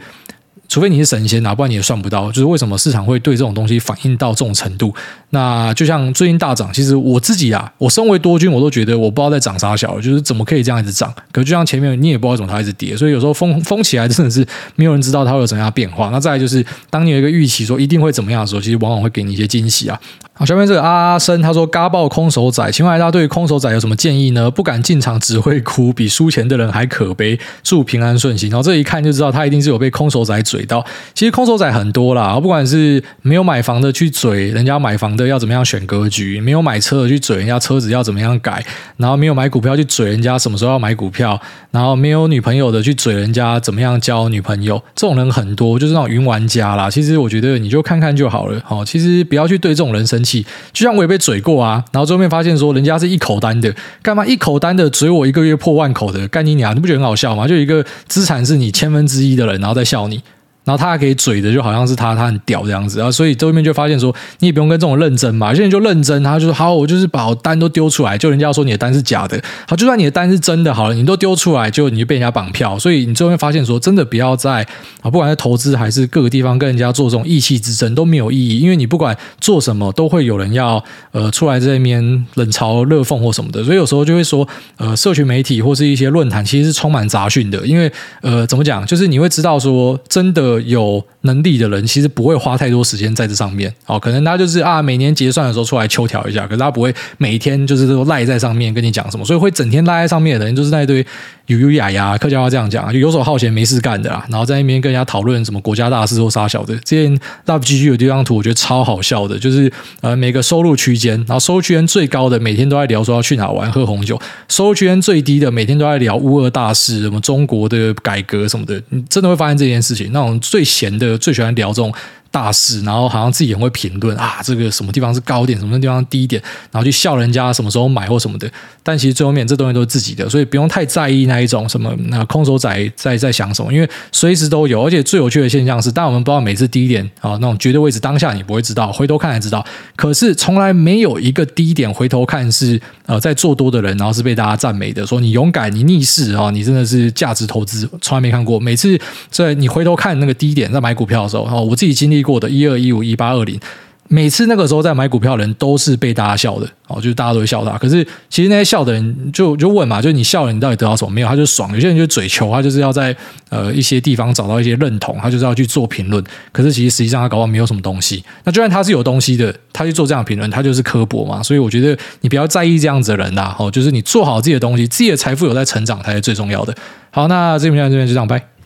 除非你是神仙啊，不然你也算不到，就是为什么市场会对这种东西反应到这种程度。那就像最近大涨，其实我自己啊，我身为多军，我都觉得我不知道在涨啥小，就是怎么可以这样一直涨。可就像前面你也不知道怎么它一直跌，所以有时候疯疯起来真的是没有人知道它会有怎样变化。那再来就是，当你有一个预期说一定会怎么样的时候，其实往往会给你一些惊喜啊。好，下面这个阿阿生他说，嘎爆空手仔，请问大家对于空手仔有什么建议呢？不敢进场只会哭，比输钱的人还可悲。祝平安顺心。然后这一看就知道他一定是有被空手仔嘴到。其实空手仔很多啦，不管是没有买房的去嘴人家买房的。要怎么样选格局？没有买车的去嘴人家车子要怎么样改，然后没有买股票去嘴人家什么时候要买股票，然后没有女朋友的去嘴人家怎么样交女朋友，这种人很多，就是那种云玩家啦。其实我觉得你就看看就好了，好，其实不要去对这种人生气。就像我也被嘴过啊，然后最后面发现说人家是一口单的，干嘛一口单的嘴我一个月破万口的，干你娘，你不觉得很好笑吗？就一个资产是你千分之一的人，然后在笑你。然后他还可以嘴的，就好像是他，他很屌这样子啊，所以对面就发现说，你也不用跟这种认真嘛，有些人就认真，他就说好，我就是把我单都丢出来，就人家说你的单是假的，好，就算你的单是真的，好了，你都丢出来，就你就被人家绑票，所以你最后面发现说，真的不要在啊，不管是投资还是各个地方跟人家做这种意气之争都没有意义，因为你不管做什么，都会有人要呃出来这边冷嘲热讽或什么的，所以有时候就会说，呃，社群媒体或是一些论坛其实是充满杂讯的，因为呃，怎么讲，就是你会知道说真的。有能力的人其实不会花太多时间在这上面，哦，可能他就是啊，每年结算的时候出来秋条一下，可是他不会每天就是都赖在上面跟你讲什么，所以会整天赖在上面的人就是那一堆。有有雅雅，客家话这样讲，就游手好闲没事干的啦，然后在那边跟人家讨论什么国家大事或杀小的。之前 WGG 有这张图，我觉得超好笑的，就是呃每个收入区间，然后收入区间最高的每天都在聊说要去哪玩喝红酒，收入区间最低的每天都在聊乌俄大事，什么中国的改革什么的，你真的会发现这件事情。那种最闲的最喜欢聊这种。大事，然后好像自己很会评论啊，这个什么地方是高点，什么地方低点，然后去笑人家什么时候买或什么的。但其实最后面这东西都是自己的，所以不用太在意那一种什么那空手仔在在想什么，因为随时都有。而且最有趣的现象是，但我们不知道每次低点啊那种绝对位置，当下你不会知道，回头看才知道。可是从来没有一个低点回头看是呃在做多的人，然后是被大家赞美的，说你勇敢，你逆势啊，你真的是价值投资，从来没看过。每次在你回头看那个低点在买股票的时候，哦，我自己经历。过的一二一五一八二零，每次那个时候在买股票的人都是被大家笑的哦，就是大家都会笑他。可是其实那些笑的人就就问嘛，就是你笑了，你到底得到什么？没有，他就爽。有些人就嘴求，他就是要在呃一些地方找到一些认同，他就是要去做评论。可是其实实际上他搞不好没有什么东西。那就算他是有东西的，他去做这样的评论，他就是刻薄嘛。所以我觉得你不要在意这样子的人呐，哦，就是你做好自己的东西，自己的财富有在成长才是最重要的。好，那这边这边就这样，拜。